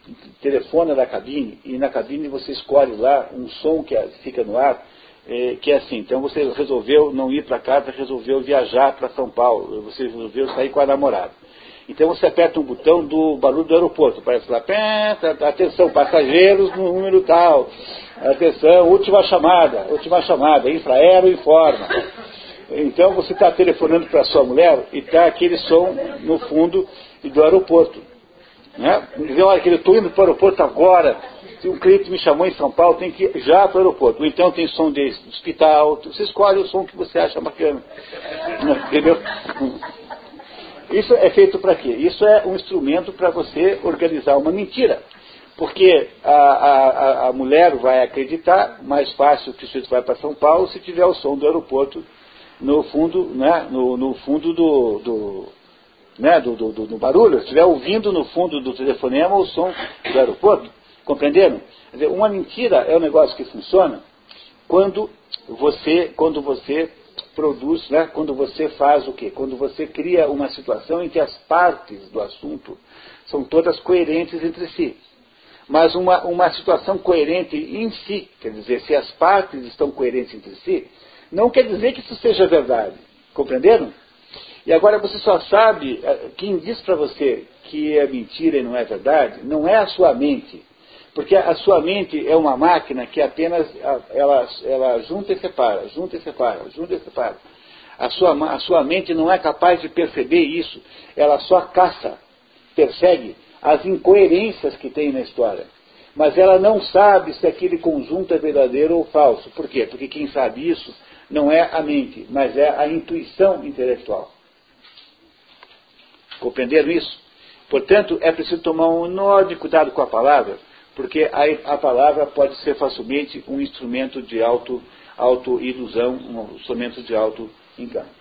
telefona da cabine, e na cabine você escolhe lá um som que fica no ar, é, que é assim, então você resolveu não ir para casa, resolveu viajar para São Paulo, você resolveu sair com a namorada. Então você aperta um botão do barulho do aeroporto, parece lá, atenção, passageiros no número tal, atenção, última chamada, última chamada, infraero informa. Então você está telefonando para sua mulher e está aquele som no fundo do aeroporto. Né? Olha, que eu estou indo para o aeroporto agora, se um cliente me chamou em São Paulo, tem que ir já para o aeroporto. Ou então tem som de hospital, você escolhe o som que você acha bacana. Entendeu? Isso é feito para quê? Isso é um instrumento para você organizar uma mentira. Porque a, a, a, mulher vai acreditar mais fácil que o sujeito vai para São Paulo se tiver o som do aeroporto no fundo, né, no, no fundo do, do, né, do, do, do, barulho, se estiver ouvindo no fundo do telefonema o som do aeroporto. Compreenderam? Dizer, uma mentira é um negócio que funciona quando você, quando você produz, né, quando você faz o quê? Quando você cria uma situação em que as partes do assunto são todas coerentes entre si. Mas uma, uma situação coerente em si, quer dizer, se as partes estão coerentes entre si, não quer dizer que isso seja verdade. Compreenderam? E agora você só sabe, eh, quem diz para você que é mentira e não é verdade, não é a sua mente. Porque a sua mente é uma máquina que apenas ela, ela junta e separa, junta e separa, junta e separa. A sua, a sua mente não é capaz de perceber isso. Ela só caça, persegue as incoerências que tem na história. Mas ela não sabe se aquele conjunto é verdadeiro ou falso. Por quê? Porque quem sabe isso não é a mente, mas é a intuição intelectual. Compreenderam isso? Portanto, é preciso tomar um enorme cuidado com a palavra porque a, a palavra pode ser facilmente um instrumento de auto-ilusão, auto um instrumento de auto-engano.